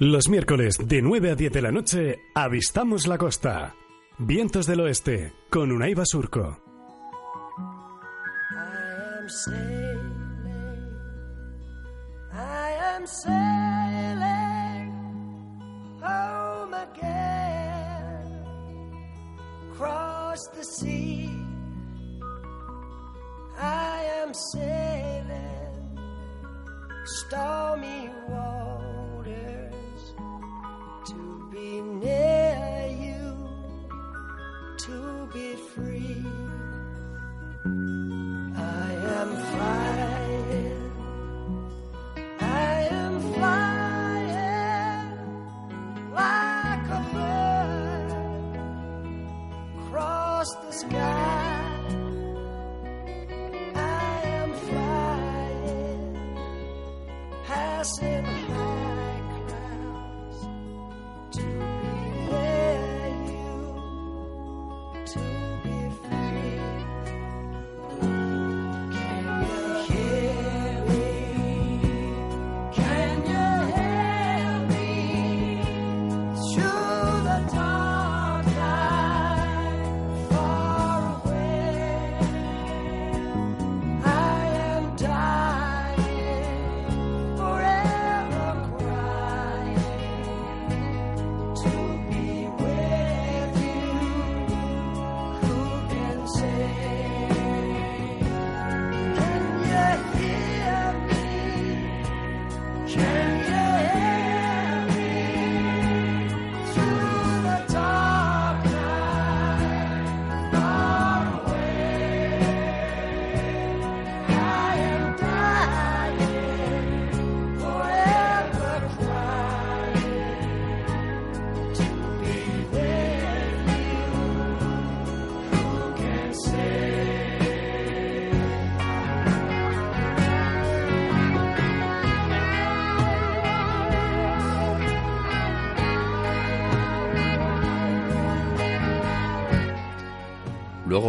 Los miércoles de 9 a 10 de la noche avistamos la costa. Vientos del oeste con Unai Basurco. I am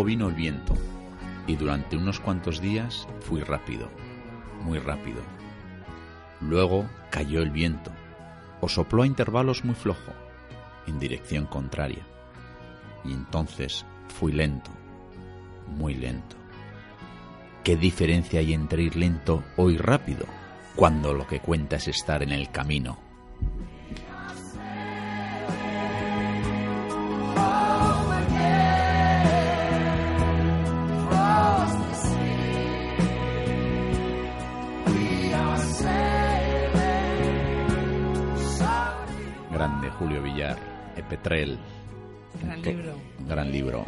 Vino el viento, y durante unos cuantos días fui rápido, muy rápido. Luego cayó el viento, o sopló a intervalos muy flojo, en dirección contraria. Y entonces fui lento, muy lento. ¿Qué diferencia hay entre ir lento o ir rápido, cuando lo que cuenta es estar en el camino? Julio Villar, Epetrel. Gran libro. un Gran libro,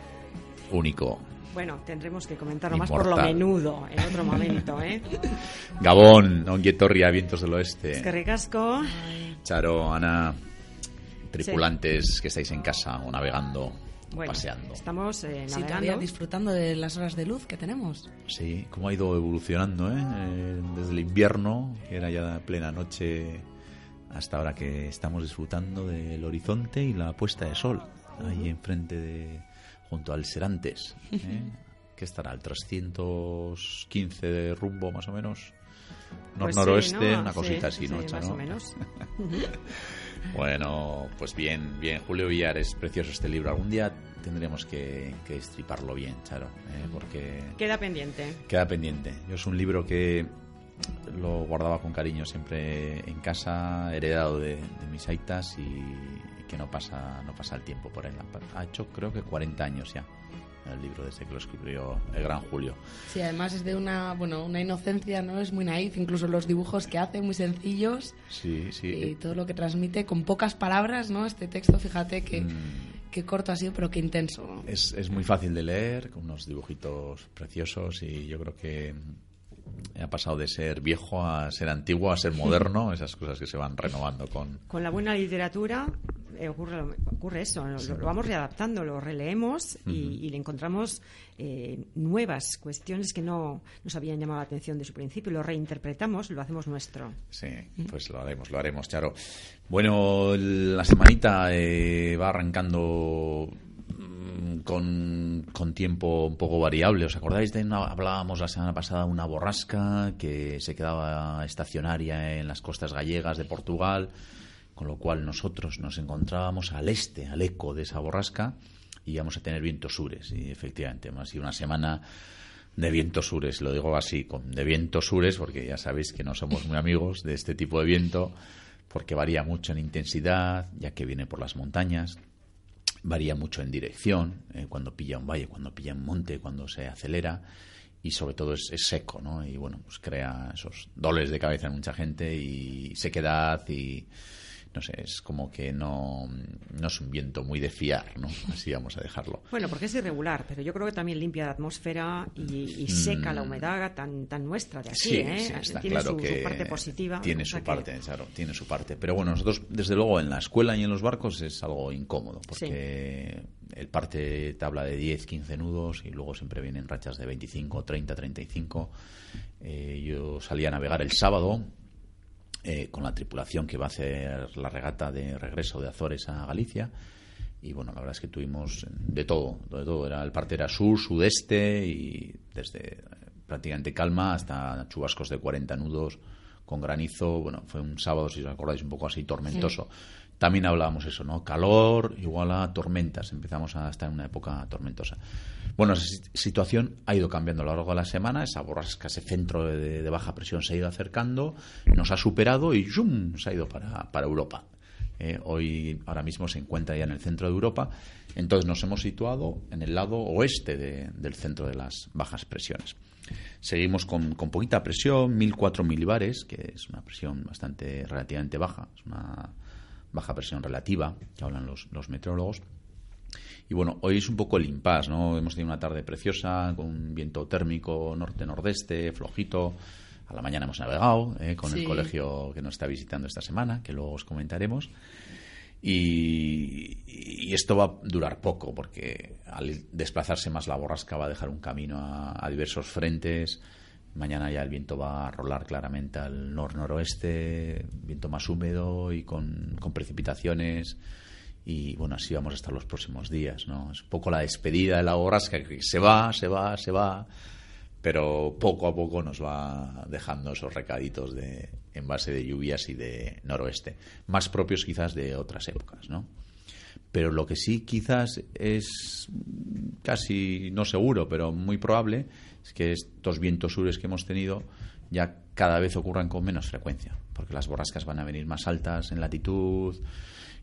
único. Bueno, tendremos que comentarlo más por lo menudo en otro momento, ¿eh? Gabón, Onguietorria, Vientos del Oeste. Es que ricasco. Charo, Ana, tripulantes que estáis en casa o navegando, Bueno, paseando. estamos eh, Sí, todavía navegando. disfrutando de las horas de luz que tenemos. Sí, cómo ha ido evolucionando, ¿eh? Eh, Desde el invierno, que era ya plena noche, hasta ahora que estamos disfrutando del horizonte y la puesta de sol, ahí enfrente de, junto al Serantes, ¿eh? que estará al 315 de rumbo más o menos, Pues nor-noroeste, sí, ¿no? una Sí, cosita así, sí, ¿no? Más o menos. Bueno, pues bien, bien. Julio Villar, es precioso este libro. Algún día tendremos que, que estriparlo bien, Charo, ¿eh? porque Queda pendiente. queda pendiente. Es un libro que lo guardaba con cariño siempre en casa, heredado de, de mis aitas y que no pasa, no pasa el tiempo por él. Ha hecho creo que 40 años ya el libro desde que lo escribió el gran Julio. Sí, además es de una, bueno, una inocencia, ¿no? Es muy naif, incluso los dibujos que hace, muy sencillos. Sí, sí. Y todo lo que transmite con pocas palabras, ¿no? Este texto, fíjate que, Mm. que corto ha sido, pero que intenso. Es, es muy fácil de leer, con unos dibujitos preciosos y yo creo que ha pasado de ser viejo a ser antiguo, a ser moderno, esas cosas que se van renovando con... Con la buena literatura eh, ocurre, ocurre eso, lo, lo vamos readaptando, lo releemos y, y le encontramos eh, nuevas cuestiones que no nos habían llamado la atención de su principio, lo reinterpretamos, lo hacemos nuestro. Sí, pues lo haremos, lo haremos, Charo. Bueno, la semanita eh, va arrancando con, con tiempo un poco variable. ¿Os acordáis de hablábamos la semana pasada una borrasca que se quedaba estacionaria en las costas gallegas de Portugal? con lo cual nosotros nos encontrábamos al este, al eco de esa borrasca, y íbamos a tener vientos sures. Y efectivamente, hemos sido una semana de vientos sures, lo digo así, con, de vientos sures, porque ya sabéis que no somos muy amigos de este tipo de viento, porque varía mucho en intensidad, ya que viene por las montañas, varía mucho en dirección, eh, cuando pilla un valle, cuando pilla un monte, cuando se acelera, y sobre todo es, es seco, ¿no? Y bueno, pues crea esos dolores de cabeza en mucha gente y sequedad y no sé, es como que no, no es un viento muy de fiar, ¿no? Así vamos a dejarlo. Bueno, porque es irregular, pero yo creo que también limpia la atmósfera y, y seca la Mm. humedad tan, tan nuestra de aquí, Sí, ¿eh? sí, está tiene claro su, su que parte positiva. Tiene su que- parte, claro, tiene su parte. Pero bueno, nosotros, desde luego, en la escuela y en los barcos es algo incómodo, porque el parte tabla de 10, 15 nudos y luego siempre vienen rachas de 25, 30, 35. Eh, yo salí a navegar el sábado eh, con la tripulación que va a hacer la regata de regreso de Azores a Galicia. Y bueno, la verdad es que tuvimos de todo, de todo. Era, el parte era sur, sudeste y desde eh, prácticamente calma hasta chubascos de 40 nudos con granizo. Bueno, fue un sábado, si os acordáis, un poco así tormentoso. También hablábamos eso, ¿no? Calor igual a tormentas. Empezamos a estar en una época tormentosa. Bueno, esa si- situación ha ido cambiando a lo largo de la semana. Esa borrasca, ese centro de, baja presión se ha ido acercando, nos ha superado y ¡zum! se ha ido para, para Europa. Eh, hoy, ahora mismo, se encuentra ya en el centro de Europa. Entonces nos hemos situado en el lado oeste de- del centro de las bajas presiones. Seguimos con, con poquita presión, 1004 milibares, que es una presión bastante relativamente baja, es una baja presión relativa, que hablan los, los meteorólogos. Y bueno, hoy es un poco el impasse, ¿no? Hemos tenido una tarde preciosa, con un viento térmico norte-nordeste, flojito. A la mañana hemos navegado eh, con el colegio que nos está visitando esta semana, que luego os comentaremos. Y, y esto va a durar poco, porque al desplazarse más la borrasca va a dejar un camino a, a diversos frentes. Mañana ya el viento va a rolar claramente al nor-noroeste, viento más húmedo y con, con precipitaciones. Y bueno, así vamos a estar los próximos días, ¿no? Es un poco la despedida de la borrasca que se va, se va, se va, pero poco a poco nos va dejando esos recaditos de en base de lluvias y de noroeste, más propios quizás de otras épocas, ¿no? Pero lo que sí quizás es casi no seguro, pero muy probable, es que estos vientos sures que hemos tenido ya cada vez ocurran con menos frecuencia, porque las borrascas van a venir más altas en latitud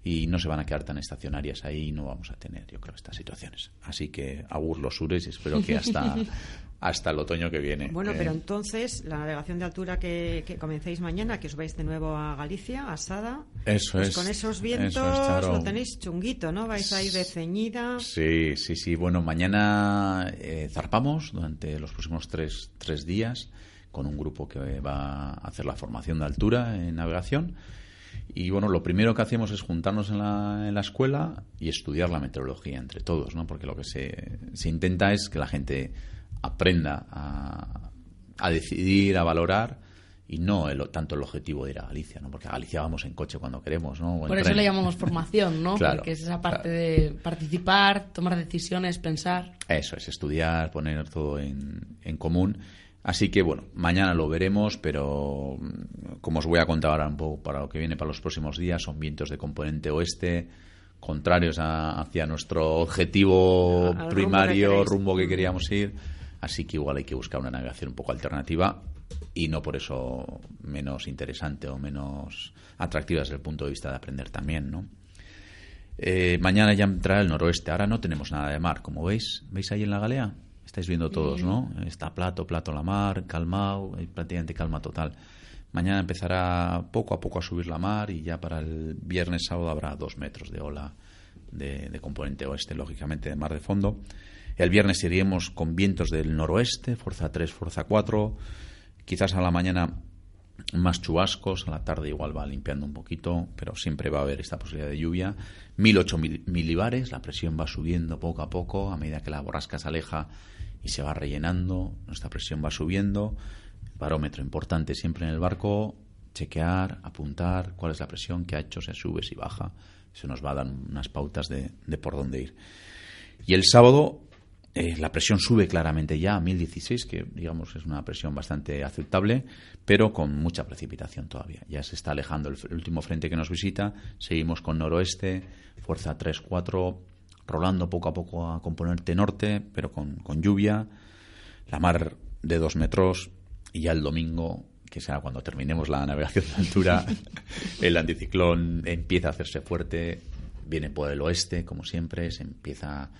y no se van a quedar tan estacionarias ahí y no vamos a tener, yo creo, estas situaciones. Así que agur los sures y espero que hasta, hasta el otoño que viene. Bueno, eh, pero entonces, la navegación de altura que, que comencéis mañana, que os vais de nuevo a Galicia, a Sada, Eso pues es. con esos eso vientos es, Charo. lo tenéis chunguito, ¿no? Vais a ir de ceñida. Sí, sí, sí. Bueno, mañana eh, zarpamos durante los próximos tres, tres días con un grupo que va a hacer la formación de altura en navegación. Y bueno, lo primero que hacemos es juntarnos en la, en la escuela y estudiar la meteorología entre todos, ¿no? Porque lo que se, se intenta es que la gente aprenda a, a decidir, a valorar y no el- tanto el objetivo de ir a Galicia, ¿no? Porque a Galicia vamos en coche cuando queremos, ¿no? Por eso le llamamos formación, ¿no? Claro, Porque es esa parte claro. de participar, tomar decisiones, pensar. Eso es, estudiar, poner todo en, en común. Así que bueno, mañana lo veremos, pero mm, como os voy a contar ahora un poco para lo que viene para los próximos días, son vientos de componente oeste, contrarios a- hacia nuestro objetivo Al rumbo que primario, rumbo que queríamos ir. Así que igual hay que buscar una navegación un poco alternativa y no por eso menos interesante o menos atractiva desde el punto de vista de aprender también, ¿no? Eh, mañana ya entrará el noroeste. Ahora no tenemos nada de mar, como veis. ¿Veis ahí en la galea? Estáis viendo todos, ¿no? Está plato, plato la mar, calmado, hay prácticamente calma total. Mañana empezará poco a poco a subir la mar y ya para el viernes sábado habrá dos metros de ola de, de componente oeste, lógicamente de mar de fondo. El viernes iríamos con vientos del noroeste, fuerza 3, fuerza 4. Quizás a la mañana más chubascos, a la tarde igual va limpiando un poquito, pero siempre va a haber esta posibilidad de lluvia. 1008 mil- milibares, la presión va subiendo poco a poco, a medida que la borrasca se aleja y se va rellenando, nuestra presión va subiendo. Barómetro importante siempre en el barco, chequear, apuntar cuál es la presión que ha hecho, se sube, si baja. Eso nos va a dar unas pautas de, de por dónde ir. Y el sábado Eh, la presión sube claramente ya a 1016, que digamos es una presión bastante aceptable, pero con mucha precipitación todavía. Ya se está alejando el, el último frente que nos visita, seguimos con noroeste, fuerza 3-4, rolando poco a poco a componente norte, pero con, con lluvia, la mar de dos metros, y ya el domingo, que será cuando terminemos la navegación de altura, el anticiclón empieza a hacerse fuerte, viene por el oeste, como siempre, se empieza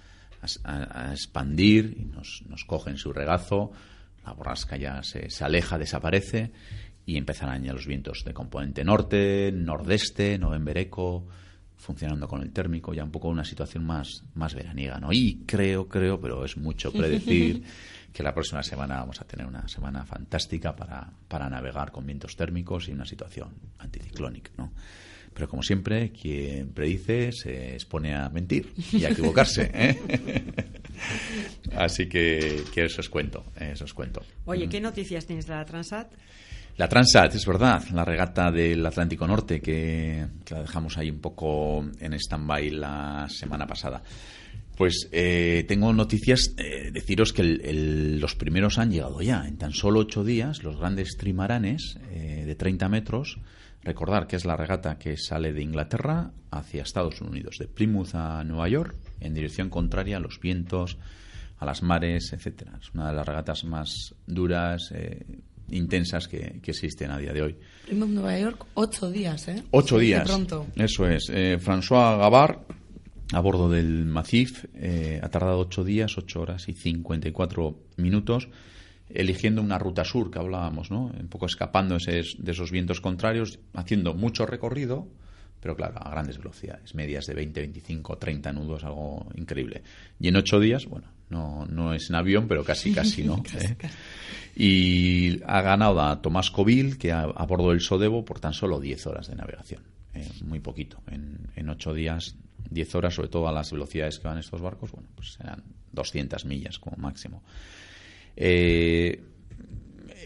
a, expandir y nos, nos coge en su regazo, la borrasca ya se, se aleja, desaparece y empezarán ya los vientos de componente norte, nordeste, novembereco, funcionando con el térmico, ya un poco una situación más, más veraniega, ¿no? Y creo, creo, pero es mucho predecir que la próxima semana vamos a tener una semana fantástica para, para navegar con vientos térmicos y una situación anticiclónica, ¿no? Pero como siempre, quien predice se expone a mentir y a equivocarse. ¿eh? Así que, que eso os cuento, eso os cuento. Oye, ¿qué noticias tienes de la Transat? La Transat, es verdad, la regata del Atlántico Norte que, la dejamos ahí un poco en stand-by la semana pasada. Pues eh, tengo noticias, eh, deciros que el- los primeros han llegado ya. En tan solo ocho días, los grandes trimaranes eh, de 30 metros, recordar que es la regata que sale de Inglaterra hacia Estados Unidos, de Plymouth a Nueva York, en dirección contraria a los vientos, a las mares, etcétera. Es una de las regatas más duras, eh, intensas que, que existen a día de hoy. Plymouth, Nueva York, ocho días, ¿eh? Ocho días. pronto. Eso es. Eh, François Gavard, a bordo del Macif, eh, ha tardado ocho días, ocho horas y 54 minutos, eligiendo una ruta sur que hablábamos, ¿no? Un poco escapando ese- de esos vientos contrarios, haciendo mucho recorrido, pero claro, a grandes velocidades, medias de 20, 25, 30 nudos, algo increíble. Y en ocho días, bueno, no, no es en avión, pero casi, casi, ¿no? ¿Eh? Y ha ganado a Tomás Covil, que a, a bordo del Sodebo, por tan solo 10 horas de navegación. Eh, muy poquito. En, en 8 días, 10 horas, sobre todo a las velocidades que van estos barcos, bueno, pues serán 200 millas como máximo. Eh,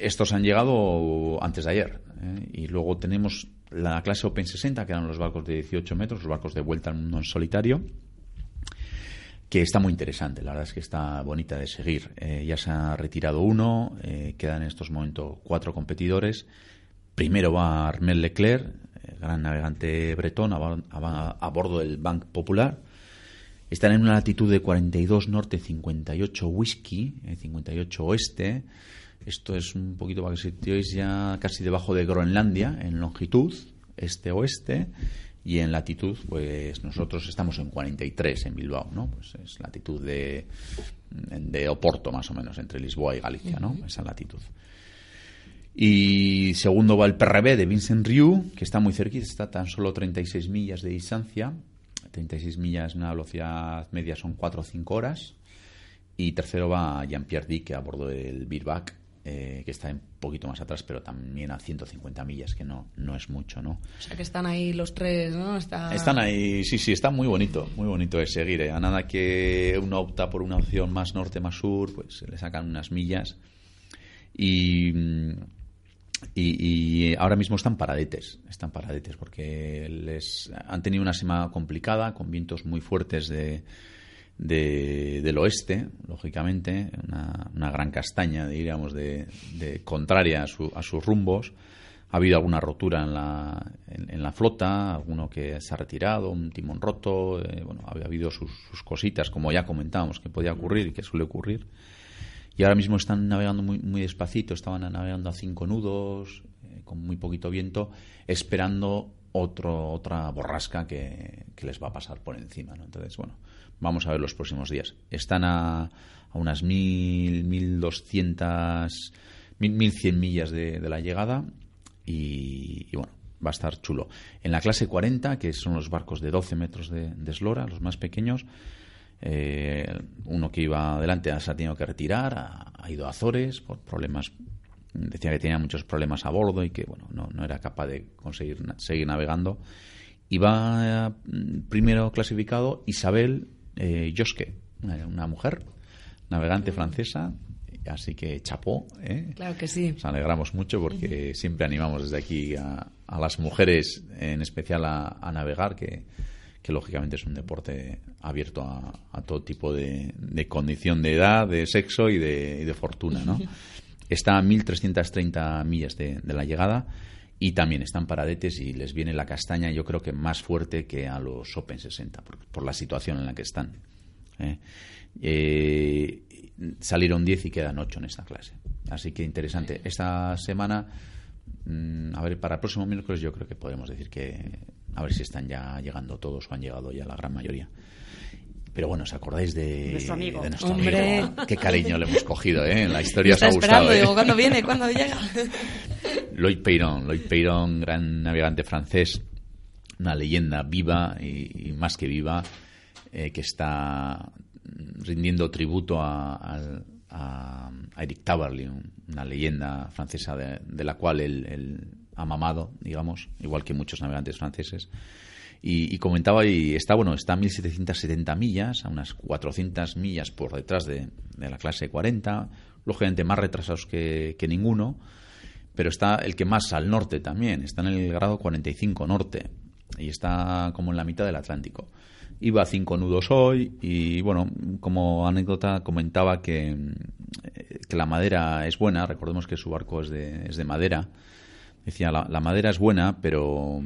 estos han llegado antes de ayer. ¿eh? Y luego tenemos la clase Open 60, que eran los barcos de 18 metros, los barcos de vuelta al mundo en solitario que está muy interesante, la verdad es que está bonita de seguir. Eh, ya se ha retirado uno, eh, quedan en estos momentos cuatro competidores. Primero va Armel Leclerc, eh, gran navegante bretón, a, bor- a- a bordo del Bank Popular. Están en una latitud de 42 norte, 58 whisky, eh, 58 oeste. Esto es un poquito para que situéis ya casi debajo de Groenlandia, en longitud, este-oeste. Y en latitud, pues nosotros estamos en 43 en Bilbao, ¿no? Pues es latitud de, de Oporto, más o menos, entre Lisboa y Galicia, ¿no? Esa latitud. Y segundo va el PRB de Vincent Riu, que está muy cerquita, está tan solo 36 millas de distancia. 36 millas, una velocidad media son 4 o 5 horas. Y tercero va Jean-Pierre Dick, que a bordo del Birbac, eh, que está un poquito más atrás, pero también a 150 millas, que no, no es mucho, ¿no? O sea que están ahí los tres, ¿no? Está... Están ahí, sí, sí, está muy bonito, muy bonito de seguir. ¿eh? A nada que uno opta por una opción más norte, más sur, pues se le sacan unas millas. Y, mm, y, y ahora mismo están paradetes, están paradetes, porque les han tenido una semana complicada, con vientos muy fuertes de, de- del oeste, lógicamente, una, gran castaña, diríamos, de, contraria a, su- a sus rumbos. Ha habido alguna rotura en la, en, la flota, alguno que se ha retirado, un timón roto, eh, bueno, ha habido sus, sus cositas, como ya comentábamos, que podía ocurrir y que suele ocurrir. Y ahora mismo están navegando muy, muy despacito, estaban navegando a cinco nudos, eh, con muy poquito viento, esperando otro, otra borrasca que, que les va a pasar por encima. ¿no? Entonces, bueno, vamos a ver los próximos días. Están a, a unas mil, mil doscientas, mil, mil cien millas de, de la llegada y, y bueno, va a estar chulo. En la clase 40, que son los barcos de 12 metros de, eslora, los más pequeños, eh, uno que iba adelante se ha tenido que retirar, ha, ido a Azores por problemas. Decía que tenía muchos problemas a bordo y que bueno no, no era capaz de conseguir seguir navegando. Y eh, primero clasificado Isabel eh, Josque, una, una mujer navegante francesa. Así que chapó, ¿eh? Claro que sí. Nos alegramos mucho porque siempre animamos desde aquí a, a las mujeres, en especial a, a navegar, que, que lógicamente es un deporte abierto a, a todo tipo de, de condición de edad, de sexo y de, y de fortuna, ¿no? Está a 1.330 millas de, de la llegada y también están paradetes y les viene la castaña yo creo que más fuerte que a los Open 60 por, la situación en la que están. ¿eh? Eh, salieron 10 y quedan 8 en esta clase. Así que interesante. Esta semana, mm, a ver, para el próximo miércoles yo creo que podemos decir que a ver si están ya llegando todos o han llegado ya la gran mayoría. Pero bueno, ¿os acordáis de Nuestro amigo. de nuestro Hombre. amigo? Qué cariño le hemos cogido, ¿eh? La historia os Está ha esperando, gustado, ¿eh? digo, ¿cuándo viene? ¿Cuándo llega? Lloyd Peyron, Lloyd Peyron, gran navegante francés, una leyenda viva y, y más que viva, eh, que está rindiendo tributo a, al- a- a Eric Tabarly, un- una leyenda francesa de, de la cual él, él ha mamado, digamos, igual que muchos navegantes franceses. Y, comentaba, y está bueno, está a 1770 millas, a unas 400 millas por detrás de, de la clase 40, lógicamente más retrasados que, que ninguno, pero está el que más al norte también, está en el grado 45 norte y está como en la mitad del Atlántico. Iba a cinco nudos hoy y bueno, como anécdota comentaba que, eh, que la madera es buena, recordemos que su barco es de, es de madera, decía la, la madera es buena pero,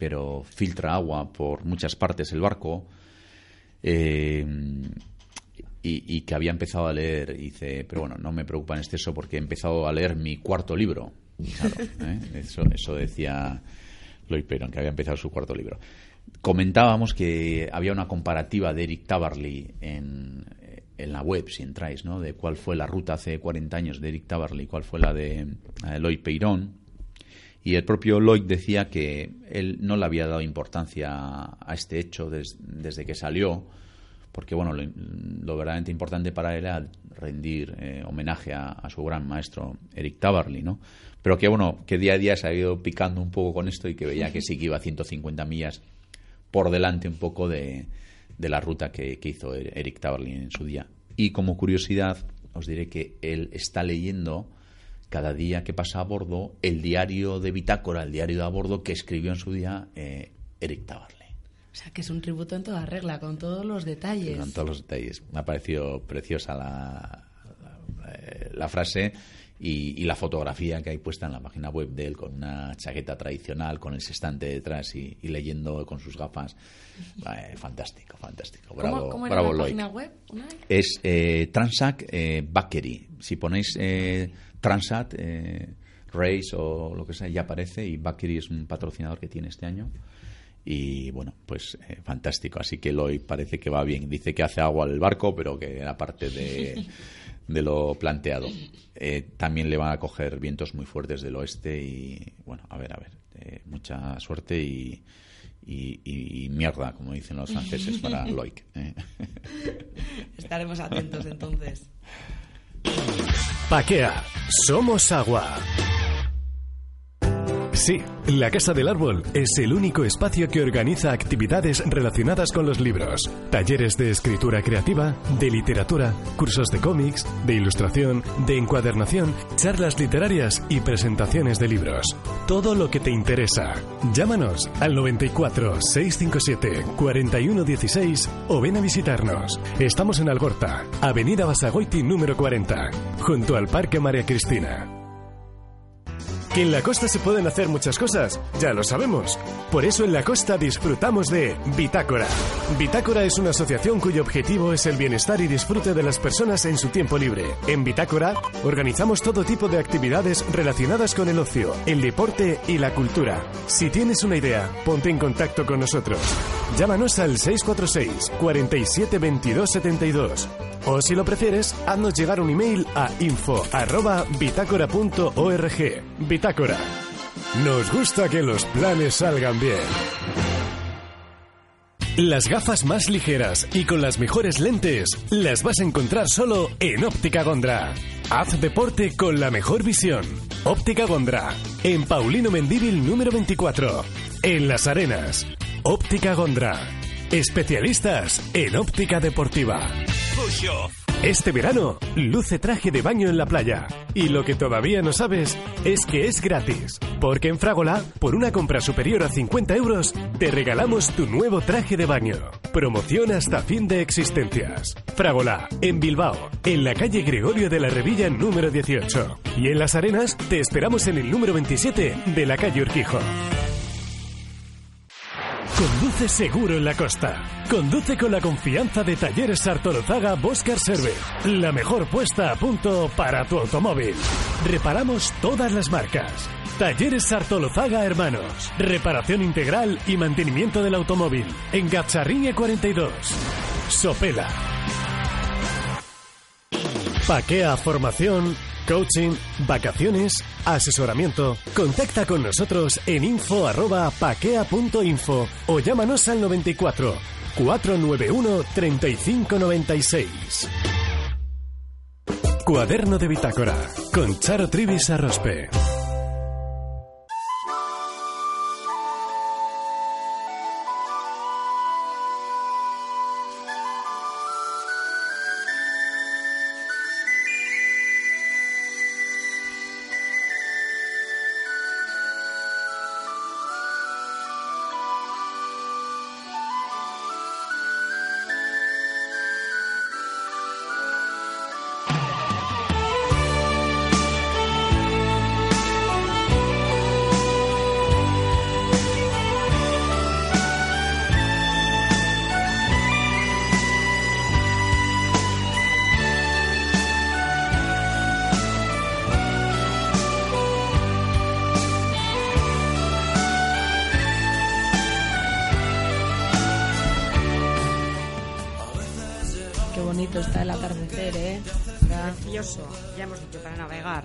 pero filtra agua por muchas partes el barco. Eh, y, que había empezado a leer, dice, pero bueno, no me preocupa en exceso porque he empezado a leer mi cuarto libro. ¿eh? eso, eso decía Lloyd Perron, que había empezado su cuarto libro. Comentábamos que había una comparativa de Eric Tabarly en, en la web, si entráis, ¿no? de cuál fue la ruta hace 40 años de Eric Tabarly, cuál fue la de eh, Lloyd Peyron. Y el propio Lloyd decía que él no le había dado importancia a este hecho des- desde que salió, porque bueno, lo, lo verdaderamente importante para él era rendir eh, homenaje a, a su gran maestro Eric Tabarly, ¿no? Pero que bueno, que día a día se ha ido picando un poco con esto y que veía que sí que iba a 150 millas por delante un poco de, de la ruta que, que hizo Eric Tabarly en su día. Y como curiosidad, os diré que él está leyendo cada día que pasa a bordo el diario de bitácora, el diario de a bordo que escribió en su día eh, Eric Tabarly. O sea, que es un tributo en toda regla, con todos los detalles. Con todos los detalles. Me ha parecido preciosa la, la, eh, la frase y, y la fotografía que hay puesta en la página web de él con una chaqueta tradicional, con el sextante detrás y, y leyendo con sus gafas. Eh, fantástico, fantástico. Bravo, ¿Cómo, cómo era bravo la página web? Es eh, Transac eh, Bakery. Si ponéis Transat eh, Race o lo que sea, ya aparece. Y Bakery es un patrocinador que tiene este año. Y bueno, pues eh, fantástico. Así que Lloyd parece que va bien. Dice que hace agua al barco, pero que era parte de, de lo planteado. Eh, también le van a coger vientos muy fuertes del oeste. Y bueno, a ver, a ver. eh, mucha suerte y, y, y- y mierda, como dicen los franceses, para Lloyd. eh. Estaremos atentos entonces. Paquea, somos agua. Sí, la Casa del Árbol es el único espacio que organiza actividades relacionadas con los libros. Talleres de escritura creativa, de literatura, cursos de cómics, de ilustración, de encuadernación, charlas literarias y presentaciones de libros. Todo lo que te interesa. Llámanos al 94 657 4116 o ven a visitarnos. Estamos en Algorta, Avenida Basagoiti número 40, junto al Parque María Cristina. Que en la costa se pueden hacer muchas cosas, ya lo sabemos. Por eso en la costa disfrutamos de Bitácora. Bitácora es una asociación cuyo objetivo es el bienestar y disfrute de las personas en su tiempo libre. En Bitácora organizamos todo tipo de actividades relacionadas con el ocio, el deporte y la cultura. Si tienes una idea, ponte en contacto con nosotros. Llámanos al 646 47 22 72. O si lo prefieres, haznos llegar un email a info@bitácora.org. Bitácora. Nos gusta que los planes salgan bien. Las gafas más ligeras y con las mejores lentes las vas a encontrar solo en Óptica Gondra. Haz deporte con la mejor visión. Óptica Gondra. En Paulino Mendíbil número 24. En Las Arenas. Óptica Gondra. Especialistas en óptica deportiva. Este verano, luce traje de baño en la playa. Y lo que todavía no sabes es que es gratis. Porque en Fragola, por una compra superior a 50 euros, te regalamos tu nuevo traje de baño. Promoción hasta fin de existencias. Fragola, en Bilbao, en la calle Gregorio de la Revilla número 18. Y en Las Arenas, te esperamos en el número 27 de la calle Urquijo. Conduce seguro en la costa. Conduce con la confianza de Talleres Sartolozaga Boscar Service. La mejor puesta a punto para tu automóvil. Reparamos todas las marcas. Talleres Sartolozaga Hermanos. Reparación integral y mantenimiento del automóvil. En Gazzarriñe 42. Sopela. Paquea Formación, coaching, vacaciones, asesoramiento. Contacta con nosotros en info@paquea.info o llámanos al 94 491 3596. Cuaderno de bitácora con Charo Trivis Arrospe. Qué bonito está el atardecer, ¿eh? Precioso, ya hemos dicho, para navegar.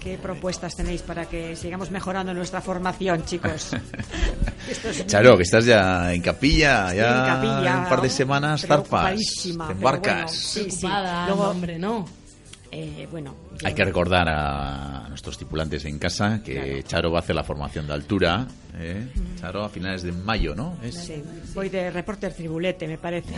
¿Qué propuestas tenéis para que sigamos mejorando nuestra formación, chicos? Esto es Charo, que estás ya en capilla, Estoy ya en capilla, un par de semanas zarpas, te embarcas. bueno, sí, sí. Luego, hombre, no. eh, bueno, Hay que recordar a nuestros tripulantes en casa que Claro. Charo va a hacer la formación de altura. ¿Eh? Charo a finales de mayo, ¿no? Es- Sí, voy de reporter tribulete, me parece.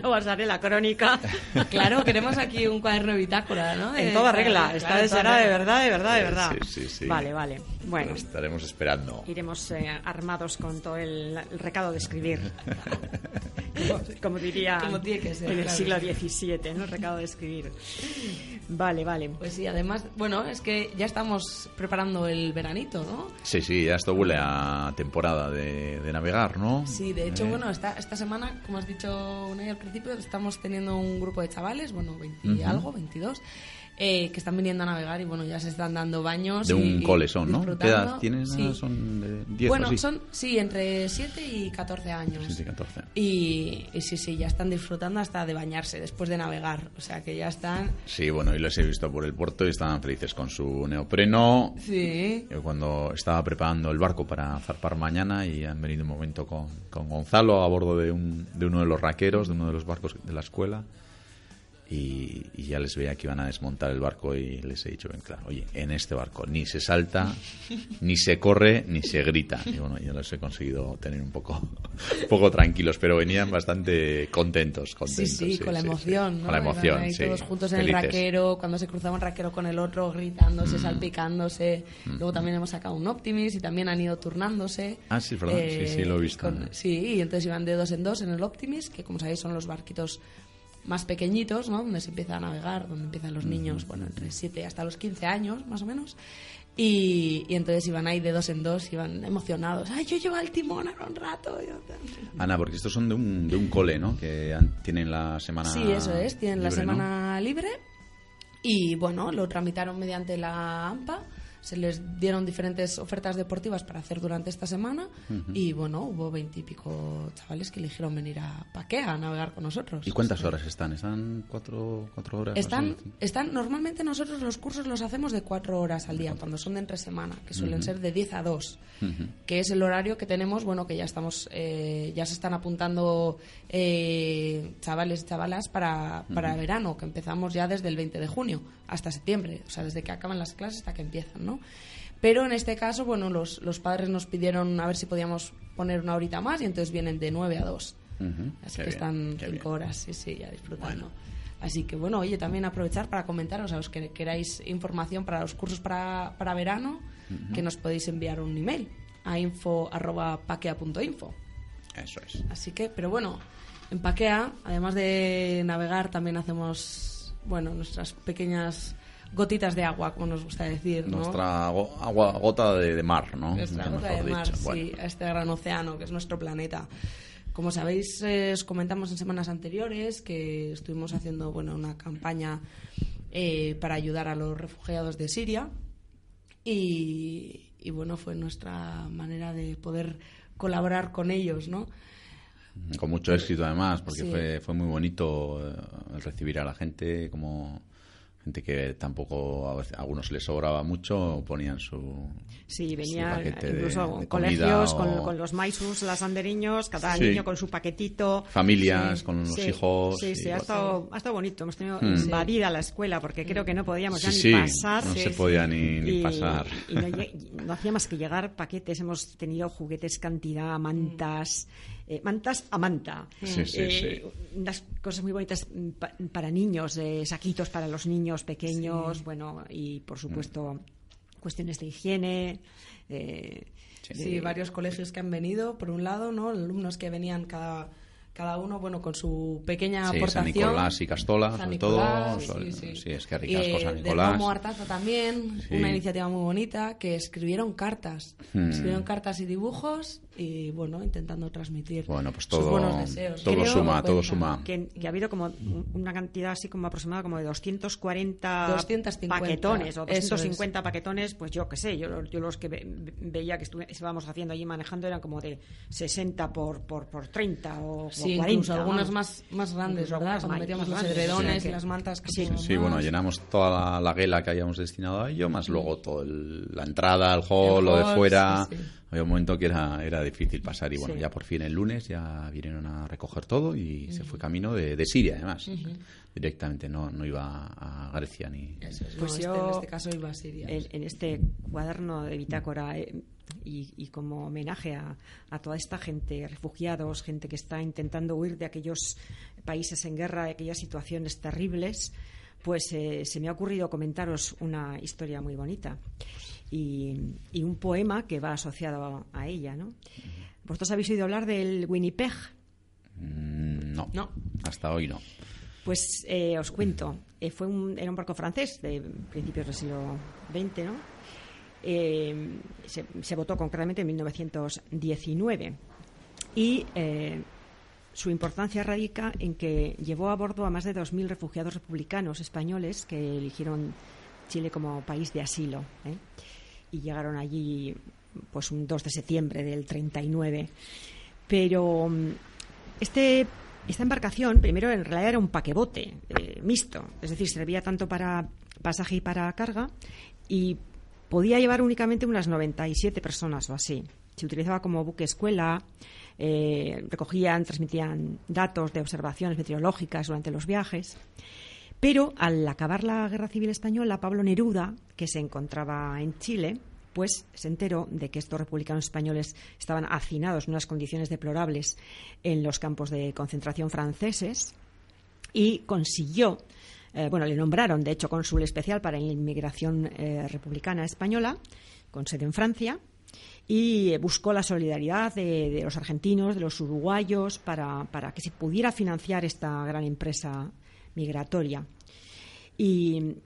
Luego os haré la crónica. Claro, queremos aquí un cuaderno de bitácora, ¿no? En toda regla. claro, Esta en toda será de verdad, de verdad, de verdad. sí, sí, sí. Vale, vale. Bueno, Lo estaremos esperando. iremos eh, armados con todo el, el recado de escribir. como, como diría Como tiene que ser, en el claro. siglo XVII, ¿no? El recado de escribir. Vale, vale. Pues sí, además, bueno, es que ya estamos preparando el veranito, ¿no? Sí, sí, ya esto huele a temporada de, de navegar, ¿no? Sí, de hecho, Eh, bueno, esta, esta semana, como has dicho Unai al principio, estamos teniendo un grupo de chavales, bueno, 20 y Ujú. algo, 22, eh, que están viniendo a navegar y bueno, ya se están dando baños. De y- un y cole son, ¿no? ¿Qué edad tienes? Sí. Son de 10 bueno, o son, sí, entre 7 y 14 años. Sí, sí, 14. Y, y sí, sí, ya están disfrutando hasta de bañarse después de navegar. O sea que ya están. Sí, bueno, y los he visto por el puerto y estaban felices con su neopreno. Sí. Yo cuando estaba preparando el barco para zarpar mañana y han venido un momento con, con Gonzalo a bordo de, un, de uno de los raqueros, de uno de los barcos de la escuela. Y, y ya les veía que iban a desmontar el barco y les he dicho, ven, claro, oye, en este barco ni se salta, ni se corre, ni se grita. Y bueno, yo los he conseguido tener un poco, un poco tranquilos, pero venían bastante contentos. Sí, contentos sí, con la sí, emoción, sí. ¿no? Con la emoción, ahí sí. todos juntos en Felices. el raquero, cuando se cruzaba un raquero con el otro, gritándose, Mm. salpicándose. Luego también hemos sacado un Optimis y también han ido turnándose. Ah, sí, verdad. Sí, sí, lo he visto. con- sí, y entonces iban de dos en dos en el Optimis, que como sabéis son los barquitos más pequeñitos, ¿no? Donde se empieza a navegar, donde empiezan los niños, bueno, entre 7 hasta los 15 años, más o menos. Y, y entonces iban ahí de dos en dos, iban emocionados. ¡Ay, yo llevo el timón ahora un rato! Ana, porque estos son de un, de un cole, ¿no? Que tienen la semana. Sí, eso es, tienen la libre, ¿no? semana libre y bueno, lo tramitaron mediante la AMPA. Se les dieron diferentes ofertas deportivas para hacer durante esta semana y bueno, hubo veintipico chavales que eligieron venir a Paquea a navegar con nosotros. ¿Y cuántas horas están? ¿Están cuatro, cuatro horas? Están, así? están, normalmente nosotros los cursos los hacemos de cuatro horas al día, cuando son de entre semana, que suelen ser de 10 a 2, que es el horario que tenemos, bueno, que ya estamos, eh, ya se están apuntando eh, chavales y chavalas para, para verano, que empezamos ya desde el 20 de junio hasta septiembre, o sea, desde que acaban las clases hasta que empiezan, ¿no? Pero en este caso, bueno, los, los padres nos pidieron a ver si podíamos poner una horita más y entonces vienen de 9 a 2. Ujú, Así qué que bien, están qué cinco bien. horas, sí, sí, ya disfrutando. Así que bueno, oye, también aprovechar para comentaros a los que queráis información para los cursos para, para verano, que nos podéis enviar un email a info.paquea.info. Eso es. Así que, pero bueno, en Paquea, además de navegar, también hacemos, bueno, nuestras pequeñas gotitas de agua, como nos gusta decir, ¿no? Nuestra go- agua, gota de, de mar, ¿no? Nuestra gota de mar, sí, a este gran océano que es nuestro planeta. Como sabéis, eh, os comentamos en semanas anteriores que estuvimos haciendo bueno, una campaña eh, para ayudar a los refugiados de Siria y, y, bueno, fue nuestra manera de poder colaborar con ellos, ¿no? Con mucho éxito además, porque Sí. fue, fue muy bonito eh, recibir a la gente, como gente que tampoco a, algunos les sobraba mucho, ponían su... Sí, su venía paquete de- incluso de colegios comida con, o con los maisus, las anderiños, cada Sí. niño con su paquetito. Familias Sí, con los sí, hijos. Sí, sí, ha estado, ha estado bonito. Hemos tenido Hmm. invadida la escuela porque creo que no podíamos ya ni sí, pasar. no se podía ni, ni y, pasar. y no, no hacía más que llegar paquetes. Hemos tenido juguetes cantidad, mantas, eh, mantas a manta. Sí, sí, Eh, Unas cosas muy bonitas mm, pa- para niños, eh, saquitos para los niños pequeños, bueno, y por supuesto cuestiones de higiene. eh, Sí, varios colegios que han venido, por un lado, ¿no? Alumnos que venían cada, cada uno, bueno, con su pequeña Sí, aportación. San Nicolás y Castola, San sobre Nicolás, todo. sí, sí. sí, es que ricasco Eh, San del Nicolás. Romo Artaza también, Sí. una iniciativa muy bonita, que escribieron cartas. Hmm. Escribieron cartas y dibujos y, bueno, intentando transmitir Bueno, pues sus todo- buenos deseos. todo Creo suma, que todo suma. que, que ha habido como una cantidad así como aproximada como de 240 250, paquetones o eso 250 paquetones, pues yo qué sé, yo, yo los que ve- veía que estuve- estábamos haciendo allí manejando eran como de 60 por, por, por 30 o, o Sí, 40. incluso algunas vamos. más, más grandes, Incluso ¿verdad? Cuando metíamos los edredones sea y las mantas que Sí, Sí, bueno, llenamos toda la, la guela que habíamos destinado a ello, más luego todo el- la entrada, el hall, El lo de fuera. sí, sí. Había un momento que era, era difícil pasar y bueno, Sí. ya por fin el lunes ya vinieron a recoger todo y se fue camino de, de Siria además. Directamente, no, no iba a Grecia ni... Eso es, Pues no, este- yo- en este caso iba a Siria. en, en este cuaderno de bitácora eh, y, y como homenaje a, a toda esta gente, refugiados, gente que está intentando huir de aquellos países en guerra, de aquellas situaciones terribles, pues eh, se me ha ocurrido comentaros una historia muy bonita y, y un poema que va asociado a, a ella. ¿no? ¿Vosotros habéis oído hablar del Winnipeg? Mm, No, No. hasta hoy no. Pues eh, os cuento, eh, fue un, era un barco francés de principios del siglo XX, ¿no? Eh, se, votó concretamente en 1919 y eh, su importancia radica en que llevó a bordo a más de 2.000 refugiados republicanos españoles que eligieron Chile como país de asilo ¿eh? y llegaron allí pues un 2 de septiembre del 39 pero mm, este, esta embarcación, primero en realidad era un paquebote mixto, es decir, servía tanto para pasaje y para carga y podía llevar únicamente unas 97 personas o así. Se utilizaba como buque escuela, eh, recogían, transmitían datos de observaciones meteorológicas durante los viajes. Pero al acabar la Guerra Civil Española, Pablo Neruda, que se encontraba en Chile, pues se enteró de que estos republicanos españoles estaban hacinados en unas condiciones deplorables en los campos de concentración franceses y consiguió, eh, bueno, le nombraron de hecho cónsul especial para la inmigración eh, republicana española, con sede en Francia, y buscó la solidaridad de, de los argentinos, de los uruguayos, para, para que se pudiera financiar esta gran empresa migratoria. Y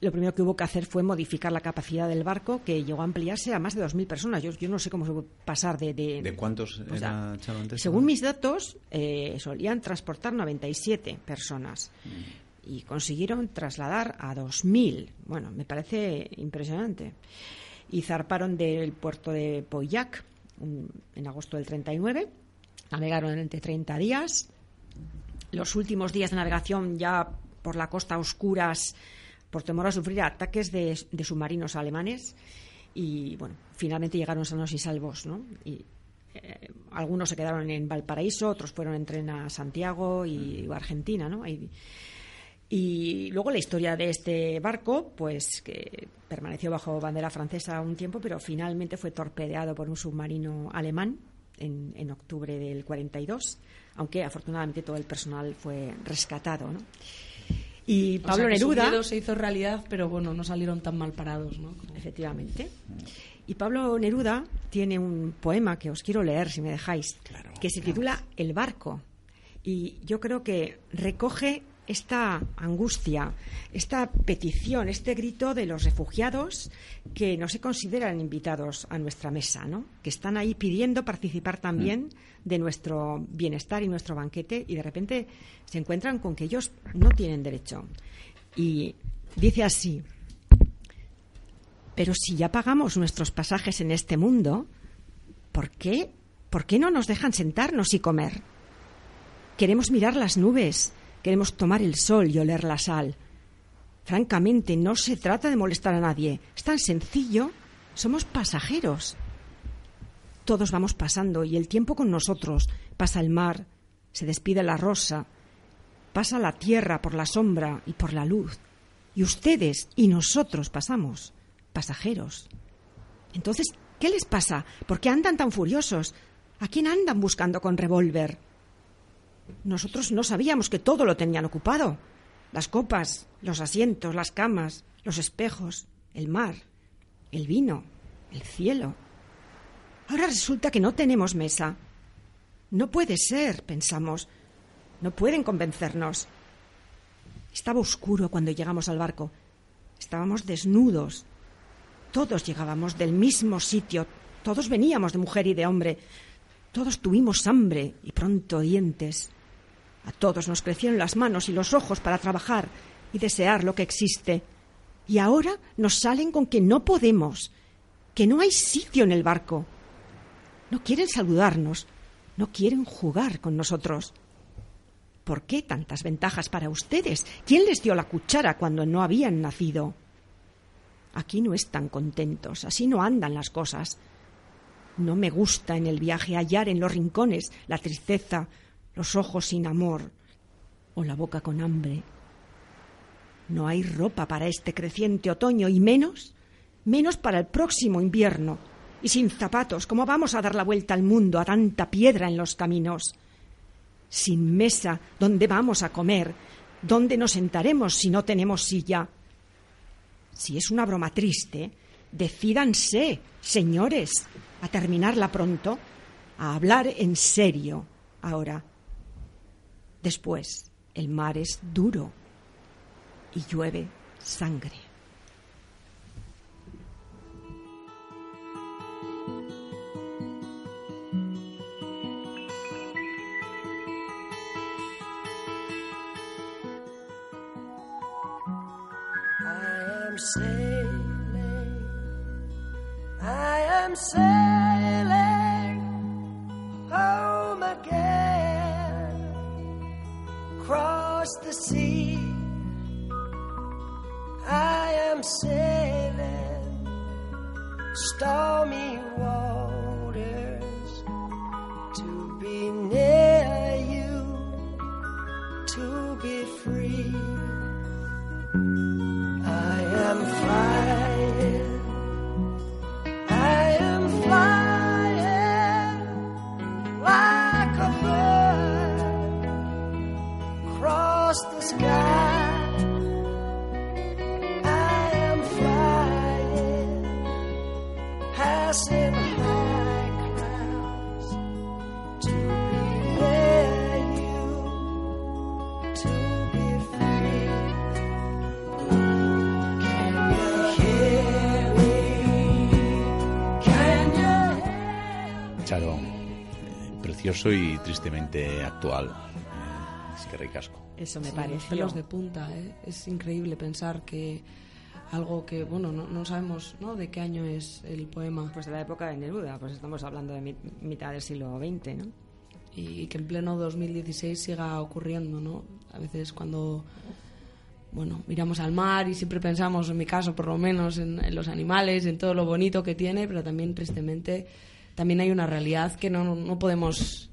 lo primero que hubo que hacer fue modificar la capacidad del barco, que llegó a ampliarse a más de 2.000 personas. Yo, yo no sé cómo se puede pasar de... de, ¿De cuántos era según mis datos, eh, solían transportar 97 personas Mm. Y consiguieron trasladar a 2.000. Bueno, me parece impresionante. Y zarparon del puerto de Poyac en agosto del 39. Navegaron durante 30 días. Los últimos días de navegación ya por la costa oscuras por temor a sufrir ataques de, submarinos alemanes y bueno, finalmente llegaron sanos y salvos, ¿no? Y eh, algunos se quedaron en Valparaíso, otros fueron en tren a Santiago y a Argentina, ¿no? Y, y luego la historia de este barco, pues que permaneció bajo bandera francesa un tiempo, pero finalmente fue torpedeado por un submarino alemán en, en octubre del 42, aunque afortunadamente todo el personal fue rescatado, ¿no? Y O sea, Pablo su Neruda... se hizo realidad, pero bueno, no salieron tan mal parados, ¿no? Como- Efectivamente. Y Pablo Neruda tiene un poema que os quiero leer, si me dejáis, que se titula El barco. Y yo creo que recoge esta angustia, esta petición, este grito de los refugiados que no se consideran invitados a nuestra mesa, ¿no? que están ahí pidiendo participar también de nuestro bienestar y nuestro banquete y de repente se encuentran con que ellos no tienen derecho. Y dice así, pero si ya pagamos nuestros pasajes en este mundo, ¿por qué? ¿Por qué no nos dejan sentarnos y comer? Queremos mirar las nubes, queremos tomar el sol y oler la sal. Francamente, no se trata de molestar a nadie. Es tan sencillo. Somos pasajeros. Todos vamos pasando y el tiempo con nosotros. Pasa el mar, se despide la rosa, pasa la tierra por la sombra y por la luz. Y ustedes y nosotros pasamos, pasajeros. Entonces, ¿qué les pasa? ¿Por qué andan tan furiosos? ¿A quién andan buscando con revólver? Nosotros no sabíamos que todo lo tenían ocupado. Las copas, los asientos, las camas, los espejos, el mar, el vino, el cielo. Ahora resulta que no tenemos mesa. No puede ser, pensamos. No pueden convencernos. Estaba oscuro cuando llegamos al barco. Estábamos desnudos. Todos llegábamos del mismo sitio. Todos veníamos de mujer y de hombre. Todos tuvimos hambre y pronto dientes. A todos nos crecieron las manos y los ojos para trabajar y desear lo que existe. Y ahora nos salen con que no podemos, que no hay sitio en el barco. No quieren saludarnos, no quieren jugar con nosotros. ¿Por qué tantas ventajas para ustedes? ¿Quién les dio la cuchara cuando no habían nacido? Aquí no están contentos, así no andan las cosas. No me gusta en el viaje hallar en los rincones la tristeza, los ojos sin amor o la boca con hambre. No hay ropa para este creciente otoño y menos, menos para el próximo invierno. Y sin zapatos, ¿cómo vamos a dar la vuelta al mundo a tanta piedra en los caminos? Sin mesa, ¿dónde vamos a comer? ¿Dónde nos sentaremos si no tenemos silla? Si es una broma triste, decídanse, señores, a terminarla pronto, a hablar en serio ahora. Después, el mar es duro y llueve sangre. Precioso y tristemente actual. Eh, Es que ricasco. Eso me Sí, pareció. pelos de punta, ¿eh? Es increíble pensar que algo que, bueno, no, no sabemos ¿no? de qué año es el poema Pues de la época de Neruda, pues estamos hablando de mi- mitad del siglo XX, ¿no? y que en pleno 2016 siga ocurriendo, ¿no? A veces cuando, bueno, miramos al mar y siempre pensamos, en mi caso por lo menos, en, en los animales, en todo lo bonito que tiene, pero también tristemente también hay una realidad que no, no podemos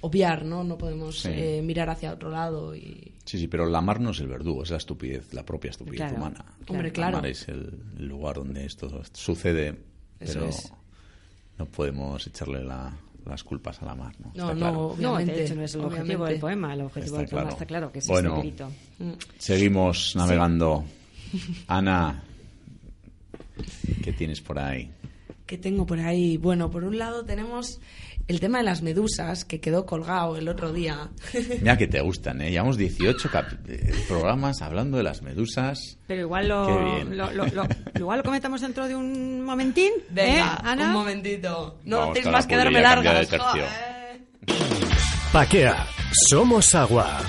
obviar, ¿no? No podemos Sí. eh, mirar hacia otro lado y... Sí, sí, pero la mar no es el verdugo, es la estupidez, la propia estupidez Claro. humana. Hombre, La claro. mar es el lugar donde esto sucede, Eso pero es. no podemos echarle la, las culpas a la mar, ¿no? No, Está no, claro. No, obviamente. de hecho no es el objetivo obviamente. del poema. El objetivo Está del poema claro. está claro, que es Bueno. este grito. Seguimos navegando. Ana, ¿qué tienes por ahí? ¿Qué tengo por ahí? Bueno, por un lado tenemos el tema de las medusas, que quedó colgado el otro día. Mira que te gustan, ¿eh? Llevamos 18 cap- eh, programas hablando de las medusas. Pero igual lo, lo, lo- lo- igual lo comentamos dentro de un momentín. Venga, ¿eh, Ana? un momentito. No Vamos tenéis más la que darme largas. Paquea, somos agua.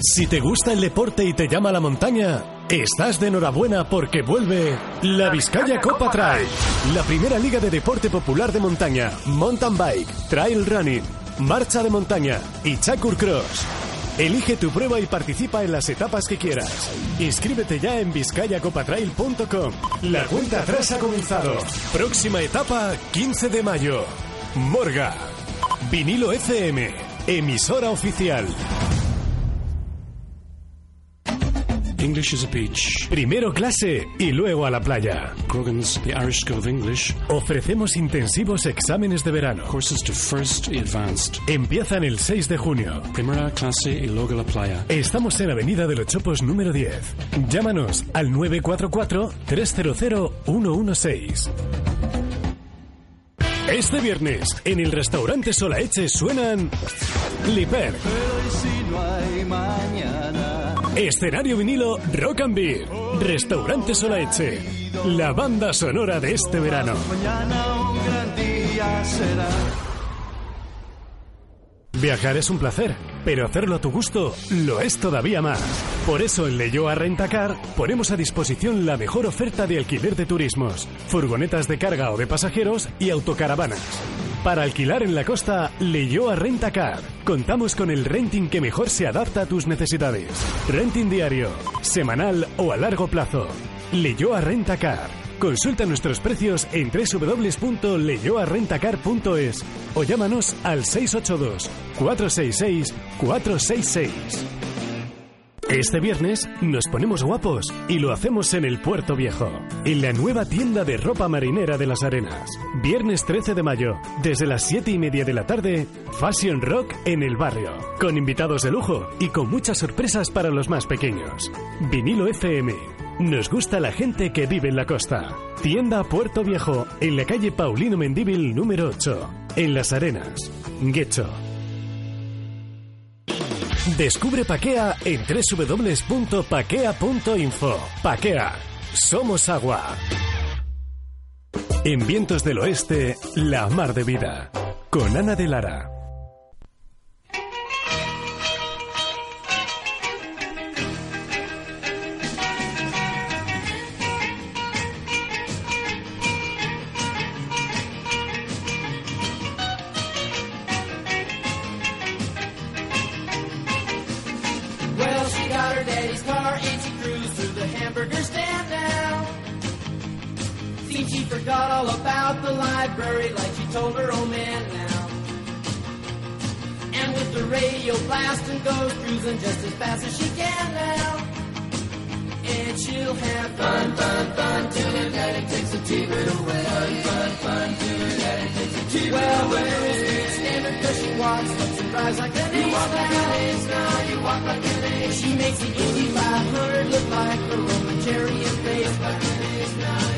Si te gusta el deporte y te llama la montaña, estás de enhorabuena porque vuelve la Vizcaya Copa Trail, la primera liga de deporte popular de montaña, mountain bike, trail running, marcha de montaña y chakur cross. Elige tu prueba y participa en las etapas que quieras. Inscríbete ya en vizcayacopatrail.com. La cuenta atrás ha comenzado. Próxima etapa, 15 de mayo. Morga. Vinilo FM, emisora oficial. English is a beach. Primero clase y luego a la playa. Grogan's, the Irish School of English. Ofrecemos intensivos exámenes de verano. Courses to first y advanced. Empiezan el 6 de junio. Primera clase y luego la playa. Estamos en Avenida de los Chopos número 10. Llámanos al 944-300-116. Este viernes, en el restaurante Solaeche suenan Liper. Escenario vinilo Rock and Beer. Restaurante Solaeche. La banda sonora de este verano. Viajar es un placer, pero hacerlo a tu gusto lo es todavía más. Por eso en Leyoa Rentacar ponemos a disposición la mejor oferta de alquiler de turismos, furgonetas de carga o de pasajeros y autocaravanas. Para alquilar en la costa, Leyoa Rentacar. Contamos con el renting que mejor se adapta a tus necesidades. Renting diario, semanal o a largo plazo. Leyoa Rentacar. Consulta nuestros precios en www.leyoarrentacar.es o llámanos al 682 466 466. Este viernes nos ponemos guapos y lo hacemos en el Puerto Viejo, en la nueva tienda de ropa marinera de las Arenas. Viernes 13 de mayo, desde las 7 y media de la tarde, Fashion Rock en el barrio, con invitados de lujo y con muchas sorpresas para los más pequeños. Vinilo FM. Nos gusta la gente que vive en la costa. Tienda Puerto Viejo, en la calle Paulino Mendíbil número 8, en Las Arenas. Guecho. Descubre Paquea en www.paquea.info. Paquea. Somos agua. En Vientos del Oeste, la mar de vida. Con Ana de Lara. She forgot all about the library like she told her old man now. And with the radio blasting goes cruising just as fast as she can now. And she'll have fun, fun, fun till her daddy takes the TV away. Fun, fun, fun till her daddy takes the TV well, away. Well, Speed standard cause she walks, looks and drives like an ace. You walk like an ace now, you walk like an ace. She makes the Indy 500 look like a Roman chariot race. Like an ace now,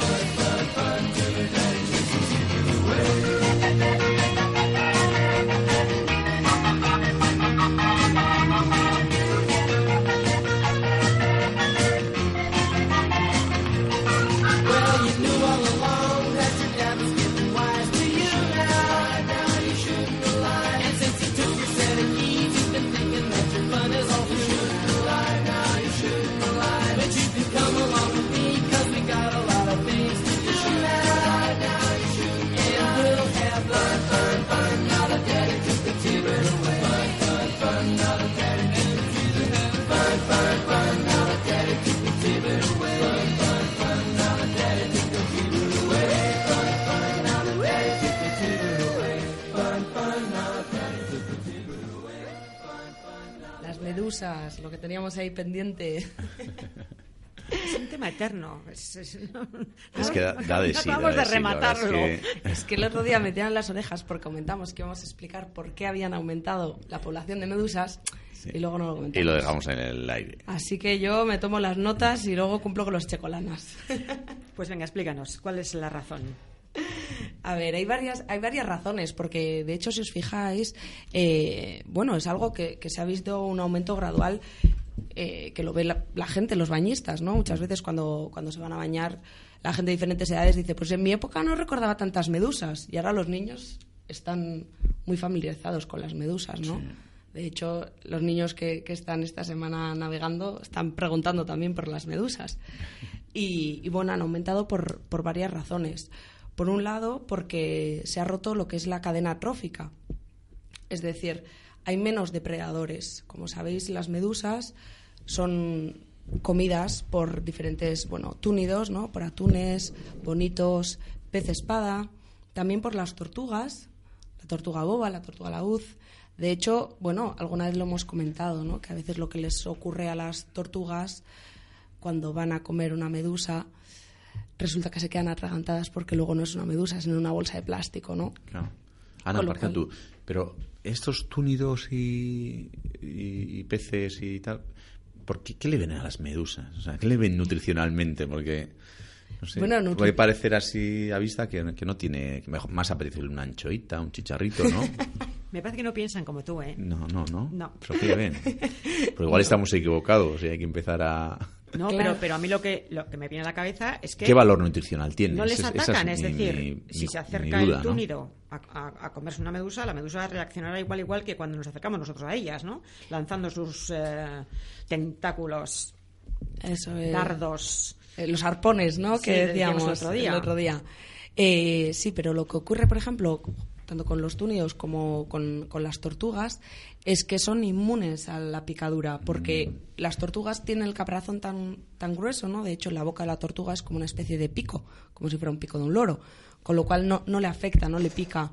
lo que teníamos ahí pendiente. Es un tema eterno. Es, es- no- Es que da, da de sí. da acabamos de rematarlo. es que- Es que el otro día me tiraron las orejas porque comentamos que íbamos a explicar por qué habían aumentado la población de medusas y luego no lo comentamos. Y lo dejamos en el aire. Así que yo me tomo las notas y luego cumplo con los checolanas. Pues venga, explícanos, ¿cuál es la razón? A ver, hay varias, hay varias razones, porque de hecho, si os fijáis, eh, bueno, es algo que, que se ha visto un aumento gradual eh, que lo ve la, la gente, los bañistas, ¿no? Muchas veces cuando, cuando se van a bañar, la gente de diferentes edades dice, pues en mi época no recordaba tantas medusas, y ahora los niños están muy familiarizados con las medusas, ¿no? De hecho, los niños que, que están esta semana navegando están preguntando también por las medusas. Y, y, bueno, han aumentado por, por varias razones. Por un lado, porque se ha roto lo que es la cadena trófica. Es decir, hay menos depredadores. Como sabéis, las medusas son comidas por diferentes, bueno, túnidos, ¿no? Por atunes, bonitos, pez espada, también por las tortugas, la tortuga boba, la tortuga laúd. De hecho, bueno, alguna vez lo hemos comentado, ¿no? Que a veces lo que les ocurre a las tortugas cuando van a comer una medusa resulta que se quedan atragantadas porque luego no es una medusa, sino una bolsa de plástico, ¿no? Claro. Ana, Con lo Marca, cual- tú, pero estos túnidos y, y- y peces y tal, ¿por qué, qué le ven a las medusas? O sea, ¿qué le ven nutricionalmente? Porque, no sé, Bueno, nutri- puede parecer así a vista que, que no tiene, que mejor, más apetecible una anchoita, un chicharrito, ¿no? Me parece que no piensan como tú, ¿eh? No, no, no. No. ¿Pero qué le ven? Pero igual estamos equivocados y hay que empezar a... No, Claro. pero, pero a mí lo que, lo que me viene a la cabeza es que ¿Qué valor nutricional tiene? no les Esa es- esa atacan. Es, decir, mi- si se acerca duda, el ¿no? túnido a, a- a comerse una medusa, la medusa reaccionará igual igual que cuando nos acercamos nosotros a ellas, ¿no? Lanzando sus eh, tentáculos, Eso es. dardos. Eh, los arpones, ¿no? Sí, que decíamos decíamos el otro día. el otro día. Eh, sí, pero lo que ocurre, por ejemplo, tanto con los túnidos como con, con las tortugas, es que son inmunes a la picadura, porque las tortugas tienen el caparazón tan, tan grueso, ¿no? De hecho, la boca de la tortuga es como una especie de pico, como si fuera un pico de un loro, con lo cual no, no le afecta, no le pica.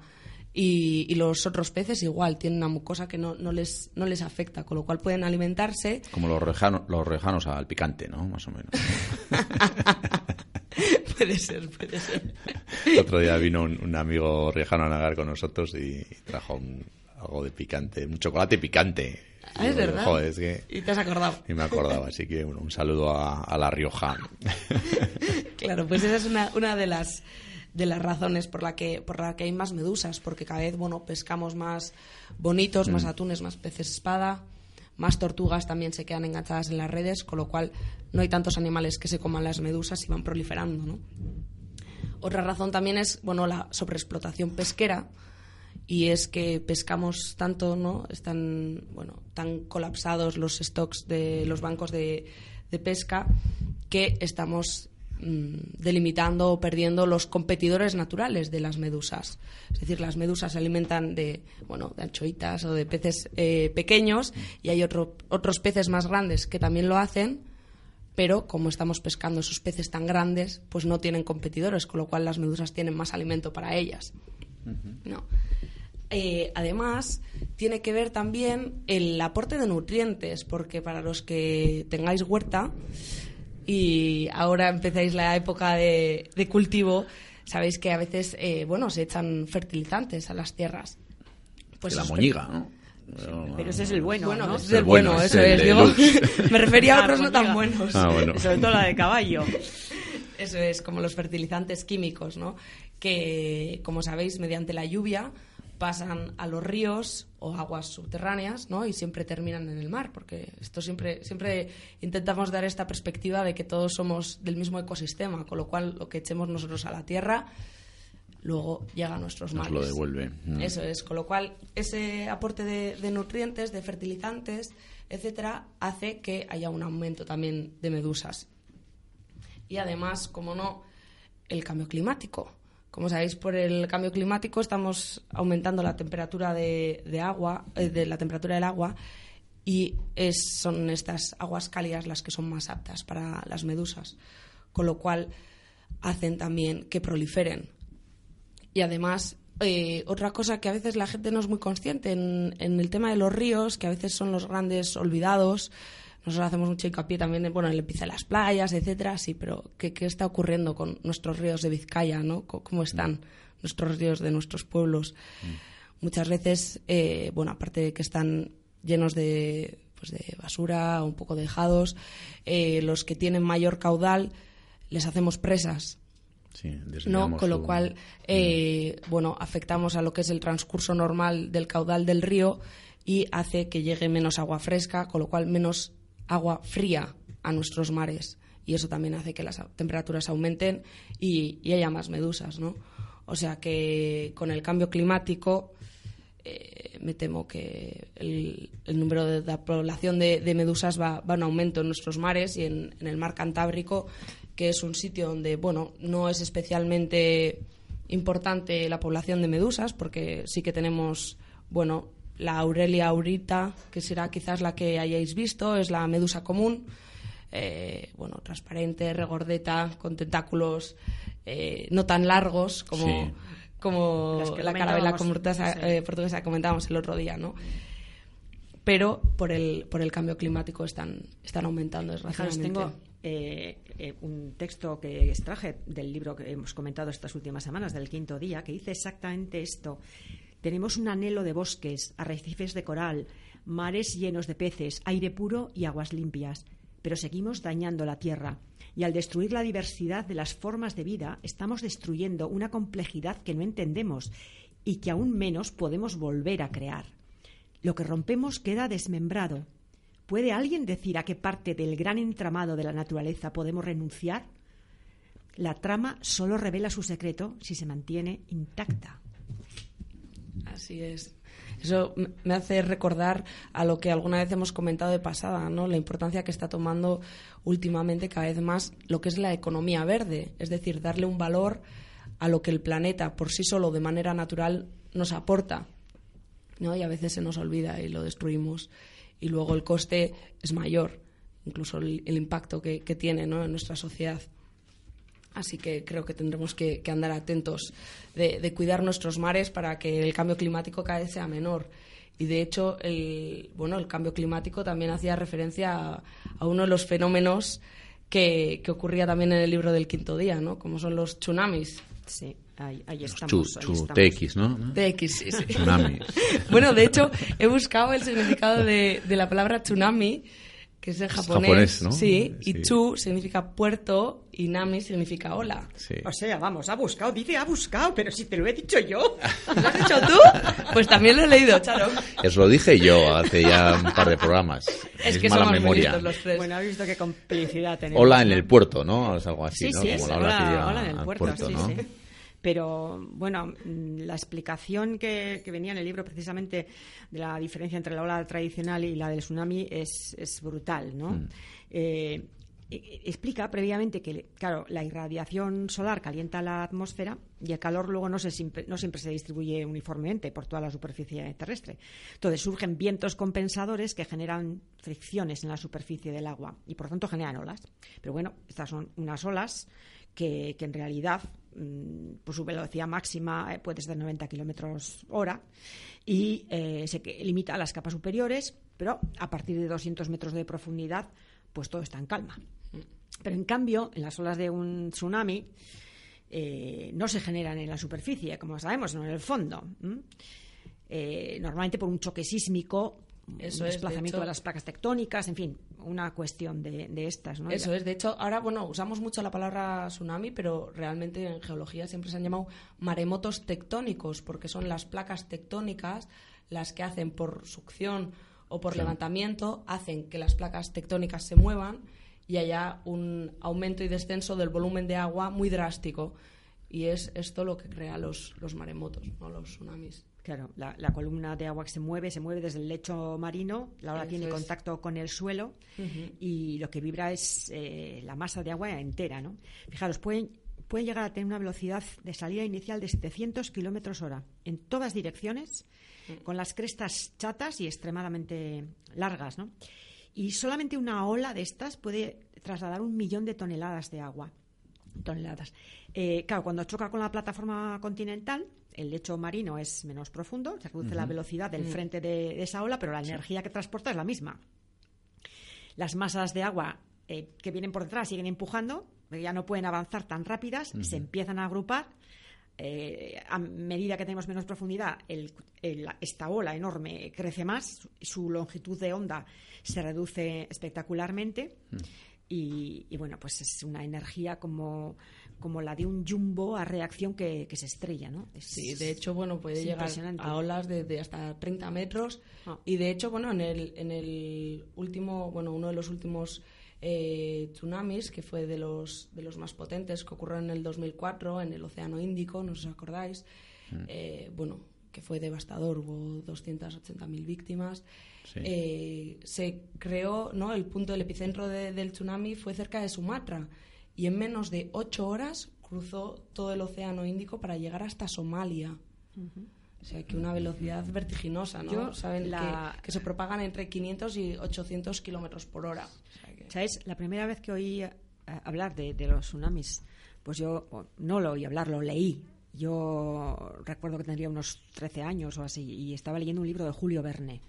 Y, y los otros peces igual, tienen una mucosa que no, no, les, no les afecta, con lo cual pueden alimentarse Como los rejanos, los rejanos al picante, ¿no? Más o menos. puede ser, puede ser. El otro día vino un, un amigo riojano a nagar con nosotros y trajo un- algo de picante, un chocolate picante. Ah, es verdad. Joder, es que... Y te has acordado. Y me acordaba, así que bueno, un saludo a, a La Rioja. Claro, pues esa es una, una de las de las razones por la que por la que hay más medusas, porque cada vez bueno pescamos más bonitos, más atunes, más peces espada, más tortugas también se quedan enganchadas en las redes, con lo cual no hay tantos animales que se coman las medusas y van proliferando, ¿no? Otra razón también es bueno la sobreexplotación pesquera y es que pescamos tanto, ¿no? Están bueno tan colapsados los stocks de los bancos de, de pesca que estamos mm, delimitando o perdiendo los competidores naturales de las medusas. Es decir, las medusas se alimentan de, bueno, de anchoitas o de peces eh, pequeños y hay otro- otros peces más grandes que también lo hacen, pero como estamos pescando esos peces tan grandes, pues no tienen competidores, con lo cual las medusas tienen más alimento para ellas. ¿no? Eh, además, tiene que ver también el aporte de nutrientes, porque para los que tengáis huerta y ahora empezáis la época de, de cultivo, sabéis que a veces, eh, bueno, se echan fertilizantes a las tierras. Pues la moñiga, ¿no? Pero- Pero ese es el bueno, bueno, ¿no? ese es El el bueno, bueno, eso el es. Digo, me refería a otros no tan buenos. Ah, bueno. Sobre todo la de caballo. Eso es, como los fertilizantes químicos, ¿no? Que, como sabéis, mediante la lluvia pasan a los ríos o aguas subterráneas, ¿no? Y siempre terminan en el mar, porque esto siempre, siempre intentamos dar esta perspectiva de que todos somos del mismo ecosistema, con lo cual lo que echemos nosotros a la tierra luego llega a nuestros Nos mares. lo devuelve. Mm. Eso es, con lo cual ese aporte de, de nutrientes, de fertilizantes, etcétera, hace que haya un aumento también de medusas. Y además, como no, el cambio climático. Como sabéis, por el cambio climático estamos aumentando la temperatura de, agua, eh, de la temperatura del agua, y son estas aguas cálidas las que son más aptas para las medusas, con lo cual hacen también que proliferen. Y además, eh, otra cosa que a veces la gente no es muy consciente en, en el tema de los ríos, que a veces son los grandes olvidados. Nosotros hacemos mucho hincapié también en, bueno, en el de las playas, etcétera, sí, pero ¿qué, ¿qué, está ocurriendo con nuestros ríos de Vizcaya, no? ¿Cómo están nuestros ríos de nuestros pueblos? Muchas veces, eh, bueno, aparte de que están llenos de, pues de basura, un poco dejados, eh, los que tienen mayor caudal les hacemos presas. Sí, ¿no? Con lo cual, eh, bueno, afectamos a lo que es el transcurso normal del caudal del río y hace que llegue menos agua fresca, con lo cual menos agua fría a nuestros mares. Y eso también hace que las temperaturas aumenten y, haya más medusas, ¿no? O sea que con el cambio climático eh, me temo que el, el número de la población de, de medusas va, va en aumento en nuestros mares y en, en el mar Cantábrico, que es un sitio donde, bueno, no es especialmente importante la población de medusas, porque sí que tenemos, bueno, la Aurelia aurita, que será quizás la que hayáis visto, es la medusa común, eh, bueno, transparente, regordeta, con tentáculos eh, no tan largos como, Sí. como que la carabela sí. eh, portuguesa que comentábamos el otro día, ¿no? Pero por el, por el cambio climático están, están aumentando Fijaros, desgraciadamente. tengo eh, eh, un texto que extraje del libro que hemos comentado estas últimas semanas, del quinto día, que dice exactamente esto. Tenemos un anhelo de bosques, arrecifes de coral, mares llenos de peces, aire puro y aguas limpias, pero seguimos dañando la tierra. Y al destruir la diversidad de las formas de vida, estamos destruyendo una complejidad que no entendemos y que aún menos podemos volver a crear. Lo que rompemos queda desmembrado. ¿Puede alguien decir a qué parte del gran entramado de la naturaleza podemos renunciar? La trama solo revela su secreto si se mantiene intacta. Así es. Eso me hace recordar a lo que alguna vez hemos comentado de pasada, ¿no? La importancia que está tomando últimamente cada vez más lo que es la economía verde, es decir, darle un valor a lo que el planeta por sí solo de manera natural nos aporta, ¿no? Y a veces se nos olvida y lo destruimos y luego el coste es mayor, incluso el, el impacto que, que tiene, ¿no? en nuestra sociedad. Así que creo que tendremos que, que andar atentos de, de cuidar nuestros mares para que el cambio climático cada vez sea menor. Y de hecho, el, bueno, el cambio climático también hacía referencia a, a uno de los fenómenos que, que ocurría también en el libro del quinto día, ¿no? como son los tsunamis. Sí, ahí, estamos. chu- ahí chu- estamos. TX, ¿no? TX, sí, sí. Tsunamis. bueno, de hecho, he buscado el significado de, de la palabra tsunami, que es en japonés. japonés, ¿no? Sí, y Sí. chu significa puerto y nami significa ola. Sí. O sea, vamos, ha buscado, dice ha buscado, pero si te lo he dicho yo. ¿Lo has dicho tú? Pues también lo he leído, Charo. Os lo dije yo hace ya un par de programas. Es que mala somos muy memoria. listos los tres. Bueno, habéis visto qué complicidad tenemos. Hola en el puerto, ¿no? Es algo así, Sí, ¿no? sí, Como es la hola, llega hola en el al puerto, sí, ¿no? sí. Pero bueno, mm, la explicación que, que venía en el libro precisamente de la diferencia entre la ola tradicional y la del tsunami es, es brutal, ¿no? Mm. Eh, e- explica previamente que, claro, la irradiación solar calienta la atmósfera y el calor luego no, se siempre, no siempre se distribuye uniformemente por toda la superficie terrestre. Entonces surgen vientos compensadores que generan fricciones en la superficie del agua y por lo tanto generan olas. Pero bueno, estas son unas olas que, que en realidad pues su velocidad máxima eh, puede ser de 90 kilómetros hora y eh, se limita a las capas superiores, pero a partir de 200 metros de profundidad, pues todo está en calma. Pero en cambio, en las olas de un tsunami eh, no se generan en la superficie, como sabemos, sino en el fondo. normalmente por un choque sísmico, Eso un es, de desplazamiento hecho- de las placas tectónicas, en fin, una cuestión de, de estas. ¿no? Eso es, de hecho, ahora, bueno, usamos mucho la palabra tsunami, pero realmente en geología siempre se han llamado maremotos tectónicos, porque son las placas tectónicas las que hacen por succión o por levantamiento, hacen que las placas tectónicas se muevan y haya un aumento y descenso del volumen de agua muy drástico. Y es esto lo que crea los, los maremotos, no los tsunamis. Claro, la, la columna de agua que se mueve, se mueve desde el lecho marino, la ola Eso tiene es. contacto con el suelo y lo que vibra es eh, la masa de agua entera, ¿no? Fijaros, pueden, pueden llegar a tener una velocidad de salida inicial de 700 kilómetros hora en todas direcciones, con las crestas chatas y extremadamente largas, ¿no? Y solamente una ola de estas puede trasladar un millón de toneladas de agua toneladas. Eh, claro, cuando choca con la plataforma continental, el lecho marino es menos profundo, se reduce la velocidad del frente de, esa ola, pero la energía que transporta es la misma. Las masas de agua eh, que vienen por detrás siguen empujando, ya no pueden avanzar tan rápidas, se empiezan a agrupar. eh, a medida que tenemos menos profundidad, el- el- esta ola enorme crece más, su, longitud de onda se reduce espectacularmente. Y, y, bueno, pues es una energía como, como la de un jumbo a reacción que, que se estrella, ¿no? Es- Sí, de hecho, bueno, puede llegar a olas de, de hasta 30 metros. Ah. Y de hecho, bueno, en el, en el último, bueno, uno de los últimos eh, tsunamis, que fue de los, de los más potentes, que ocurrió en el 2004 en el Océano Índico, no os acordáis, eh, bueno, que fue devastador, hubo 280.000 víctimas. Sí. Eh, se creó, ¿no? El punto del epicentro de- del tsunami fue cerca de Sumatra y en menos de ocho horas cruzó todo el Océano Índico para llegar hasta Somalia. O sea, que una velocidad vertiginosa, ¿no? Yo, Saben la- que, que se propagan entre 500 y 800 kilómetros por hora. O sea que- ¿Sabes? La primera vez que oí eh, hablar de, de los tsunamis, pues yo no lo oí hablar, lo leí. Yo recuerdo que tendría unos 13 años o así y estaba leyendo un libro de Julio Verne.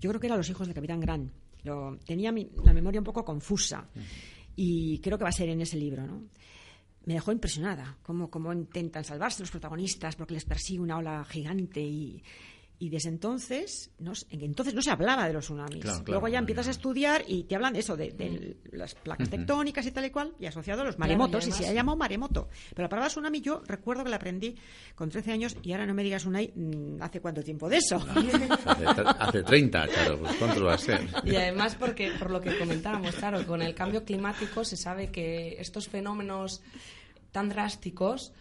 Yo creo que era Los hijos del Capitán Gran. Lo, tenía mi- la memoria un poco confusa y creo que va a ser en ese libro, ¿no? Me dejó impresionada cómo, cómo intentan salvarse los protagonistas porque les persigue una ola gigante y, y desde entonces no, se- entonces no se hablaba de los tsunamis. Claro, claro, Luego ya empiezas a estudiar y te hablan de eso, de, de las placas tectónicas y tal y cual, y asociado a los maremotos, y se ha llamado maremoto. Pero la palabra tsunami yo recuerdo que la aprendí con 13 años y ahora no me digas Unai, mm, ¿hace cuánto tiempo de eso? Hace, hace 30, claro, pues ¿cuánto va a ser? Y además porque por lo que comentábamos, claro, con el cambio climático se sabe que estos fenómenos tan drásticos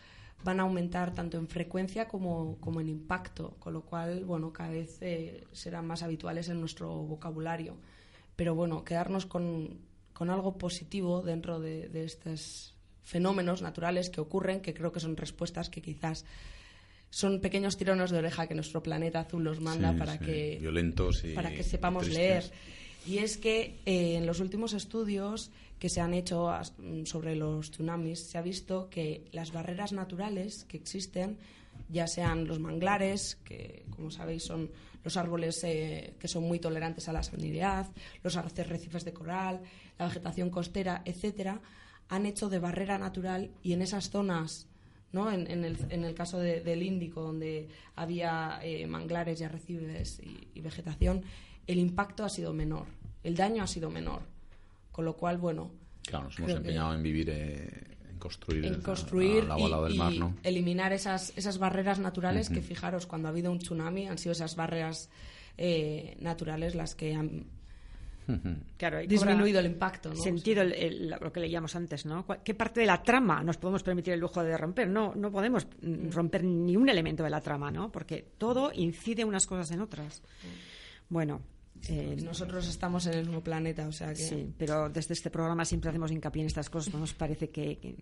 van a aumentar tanto en frecuencia como, como en impacto, con lo cual, bueno, cada vez eh, serán más habituales en nuestro vocabulario. Pero bueno, quedarnos con, con algo positivo dentro de, de estos fenómenos naturales que ocurren, que creo que son respuestas que quizás son pequeños tirones de oreja que nuestro planeta azul nos manda Sí, para sí, que violentos y para que sepamos tristes. leer. Y es que eh, en los últimos estudios que se han hecho mm, sobre los tsunamis se ha visto que las barreras naturales que existen, ya sean los manglares, que como sabéis son los árboles eh, que son muy tolerantes a la salinidad, los arrecifes de coral, la vegetación costera, etcétera, han hecho de barrera natural y en esas zonas ¿no? En, en el, en el caso de- del Índico, donde había eh, manglares y arrecifes y vegetación, el impacto ha sido menor, el daño ha sido menor. Con lo cual, bueno, Claro, nos hemos Creo que- empeñado en vivir, eh, en construir, en construir lado, al lado y, del mar, y ¿no? eliminar esas, esas barreras naturales que, fijaros, cuando ha habido un tsunami han sido esas barreras eh, naturales las que han Claro, disminuido el impacto. ¿no? Sentido el- el- lo que leíamos antes, ¿no? ¿Cuál- ¿Qué parte de la trama nos podemos permitir el lujo de romper? No, no podemos mm, romper ni un elemento de la trama, ¿no? Porque todo incide unas cosas en otras. Bueno, eh, Nosotros estamos en el mismo planeta, o sea que... sí, pero desde este programa siempre hacemos hincapié en estas cosas, ¿no? nos parece que, que,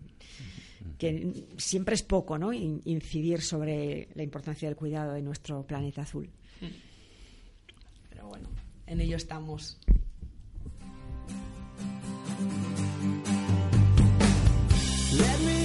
que siempre es poco, ¿no? In- Incidir sobre la importancia del cuidado de nuestro planeta azul. Pero bueno, en ello estamos. Let me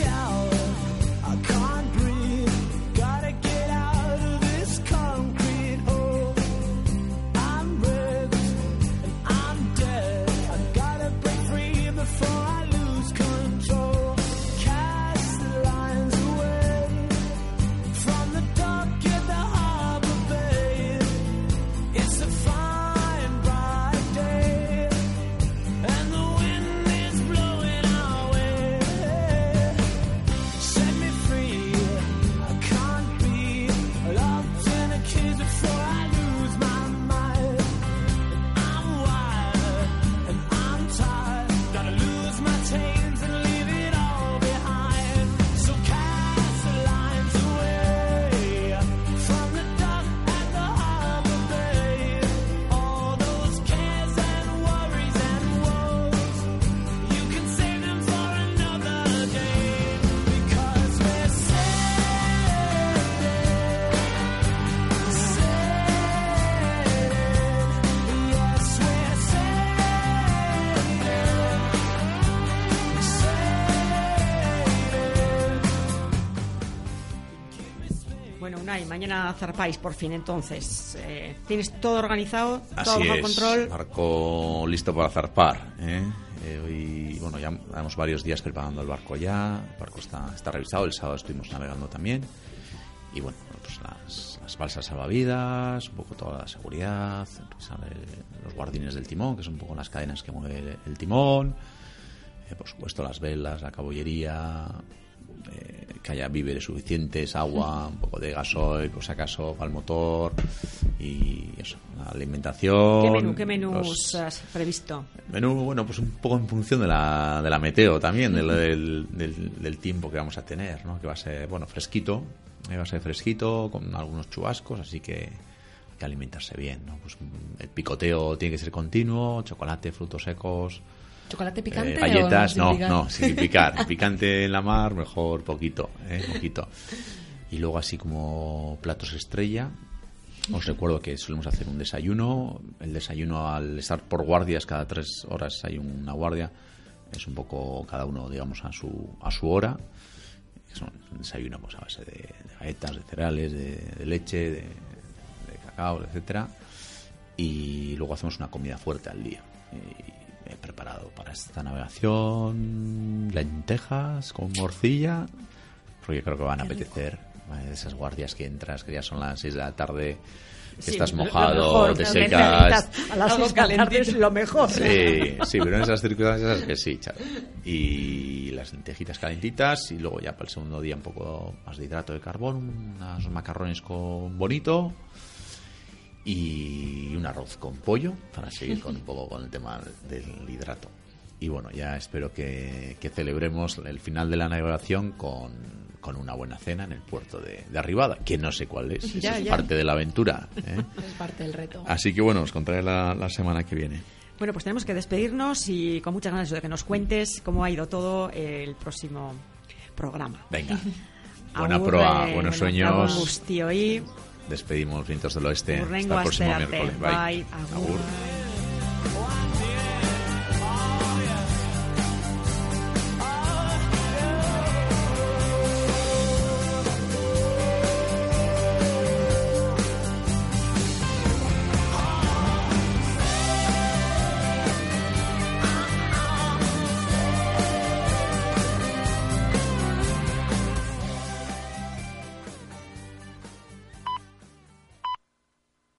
Unai, mañana zarpáis por fin, entonces. Eh, ¿Tienes todo organizado? ¿Todo Así bajo es, control? barco listo para zarpar. ¿eh? Eh, hoy, bueno, ya llevamos varios días preparando el barco ya. El barco está, está revisado. El sábado estuvimos navegando también. Y bueno, pues las, las balsas salvavidas, un poco toda la seguridad, el- los guardines del timón, que son un poco las cadenas que mueve el, el timón. Eh, por supuesto, las velas, la caballería, eh, que haya víveres suficientes, agua, un poco de gasoil, por si acaso, para el motor y eso, la alimentación. ¿Qué menú, qué menús los- has previsto? Menú, bueno, pues un poco en función de la, de la meteo también, del, del, del- del tiempo que vamos a tener, ¿no? Que va a ser, bueno, fresquito, eh, va a ser fresquito, con algunos chubascos, así que hay que alimentarse bien, ¿no? Pues mm, el picoteo tiene que ser continuo, chocolate, frutos secos, ¿Chocolate picante eh, galletas, o no, picar? no, sin picar. Picante en la mar, mejor poquito, ¿eh? Poquito. Y luego así como platos estrella, os recuerdo que solemos hacer un desayuno. El desayuno al estar por guardias, cada tres horas hay una guardia, es un poco cada uno, digamos, a su, a su hora. Es un desayuno pues, a base de, de galletas, de cereales, de, de leche, de, de cacao, etcétera. Y luego hacemos una comida fuerte al día. Y he preparado para esta navegación lentejas con morcilla, porque creo que van a apetecer. Esas guardias que entras, que ya son las 6 de la tarde, que Sí, estás mojado, mejor, te secas. A las Algo seis de la tarde calentito. es lo mejor. Sí, sí, pero en esas circunstancias es que sí, chaval. Y las lentejitas calentitas y luego ya para el segundo día un poco más de hidrato de carbón, unos macarrones con bonito y un arroz con pollo para seguir con un poco con el tema del hidrato. Y bueno, ya espero que, que celebremos el final de la navegación con, con una buena cena en el puerto de, de Arribada, que no sé cuál es, Ya, es ya. parte de la aventura. ¿eh? Es parte del reto. Así que bueno, os contaré la, la semana que viene. Bueno, pues tenemos que despedirnos y con muchas ganas de que nos cuentes cómo ha ido todo el próximo programa. Venga. Buena proa, buenos sueños. guztioi. Despedimos Vientos del Oeste. Hasta el próximo miércoles. Bye. Agur.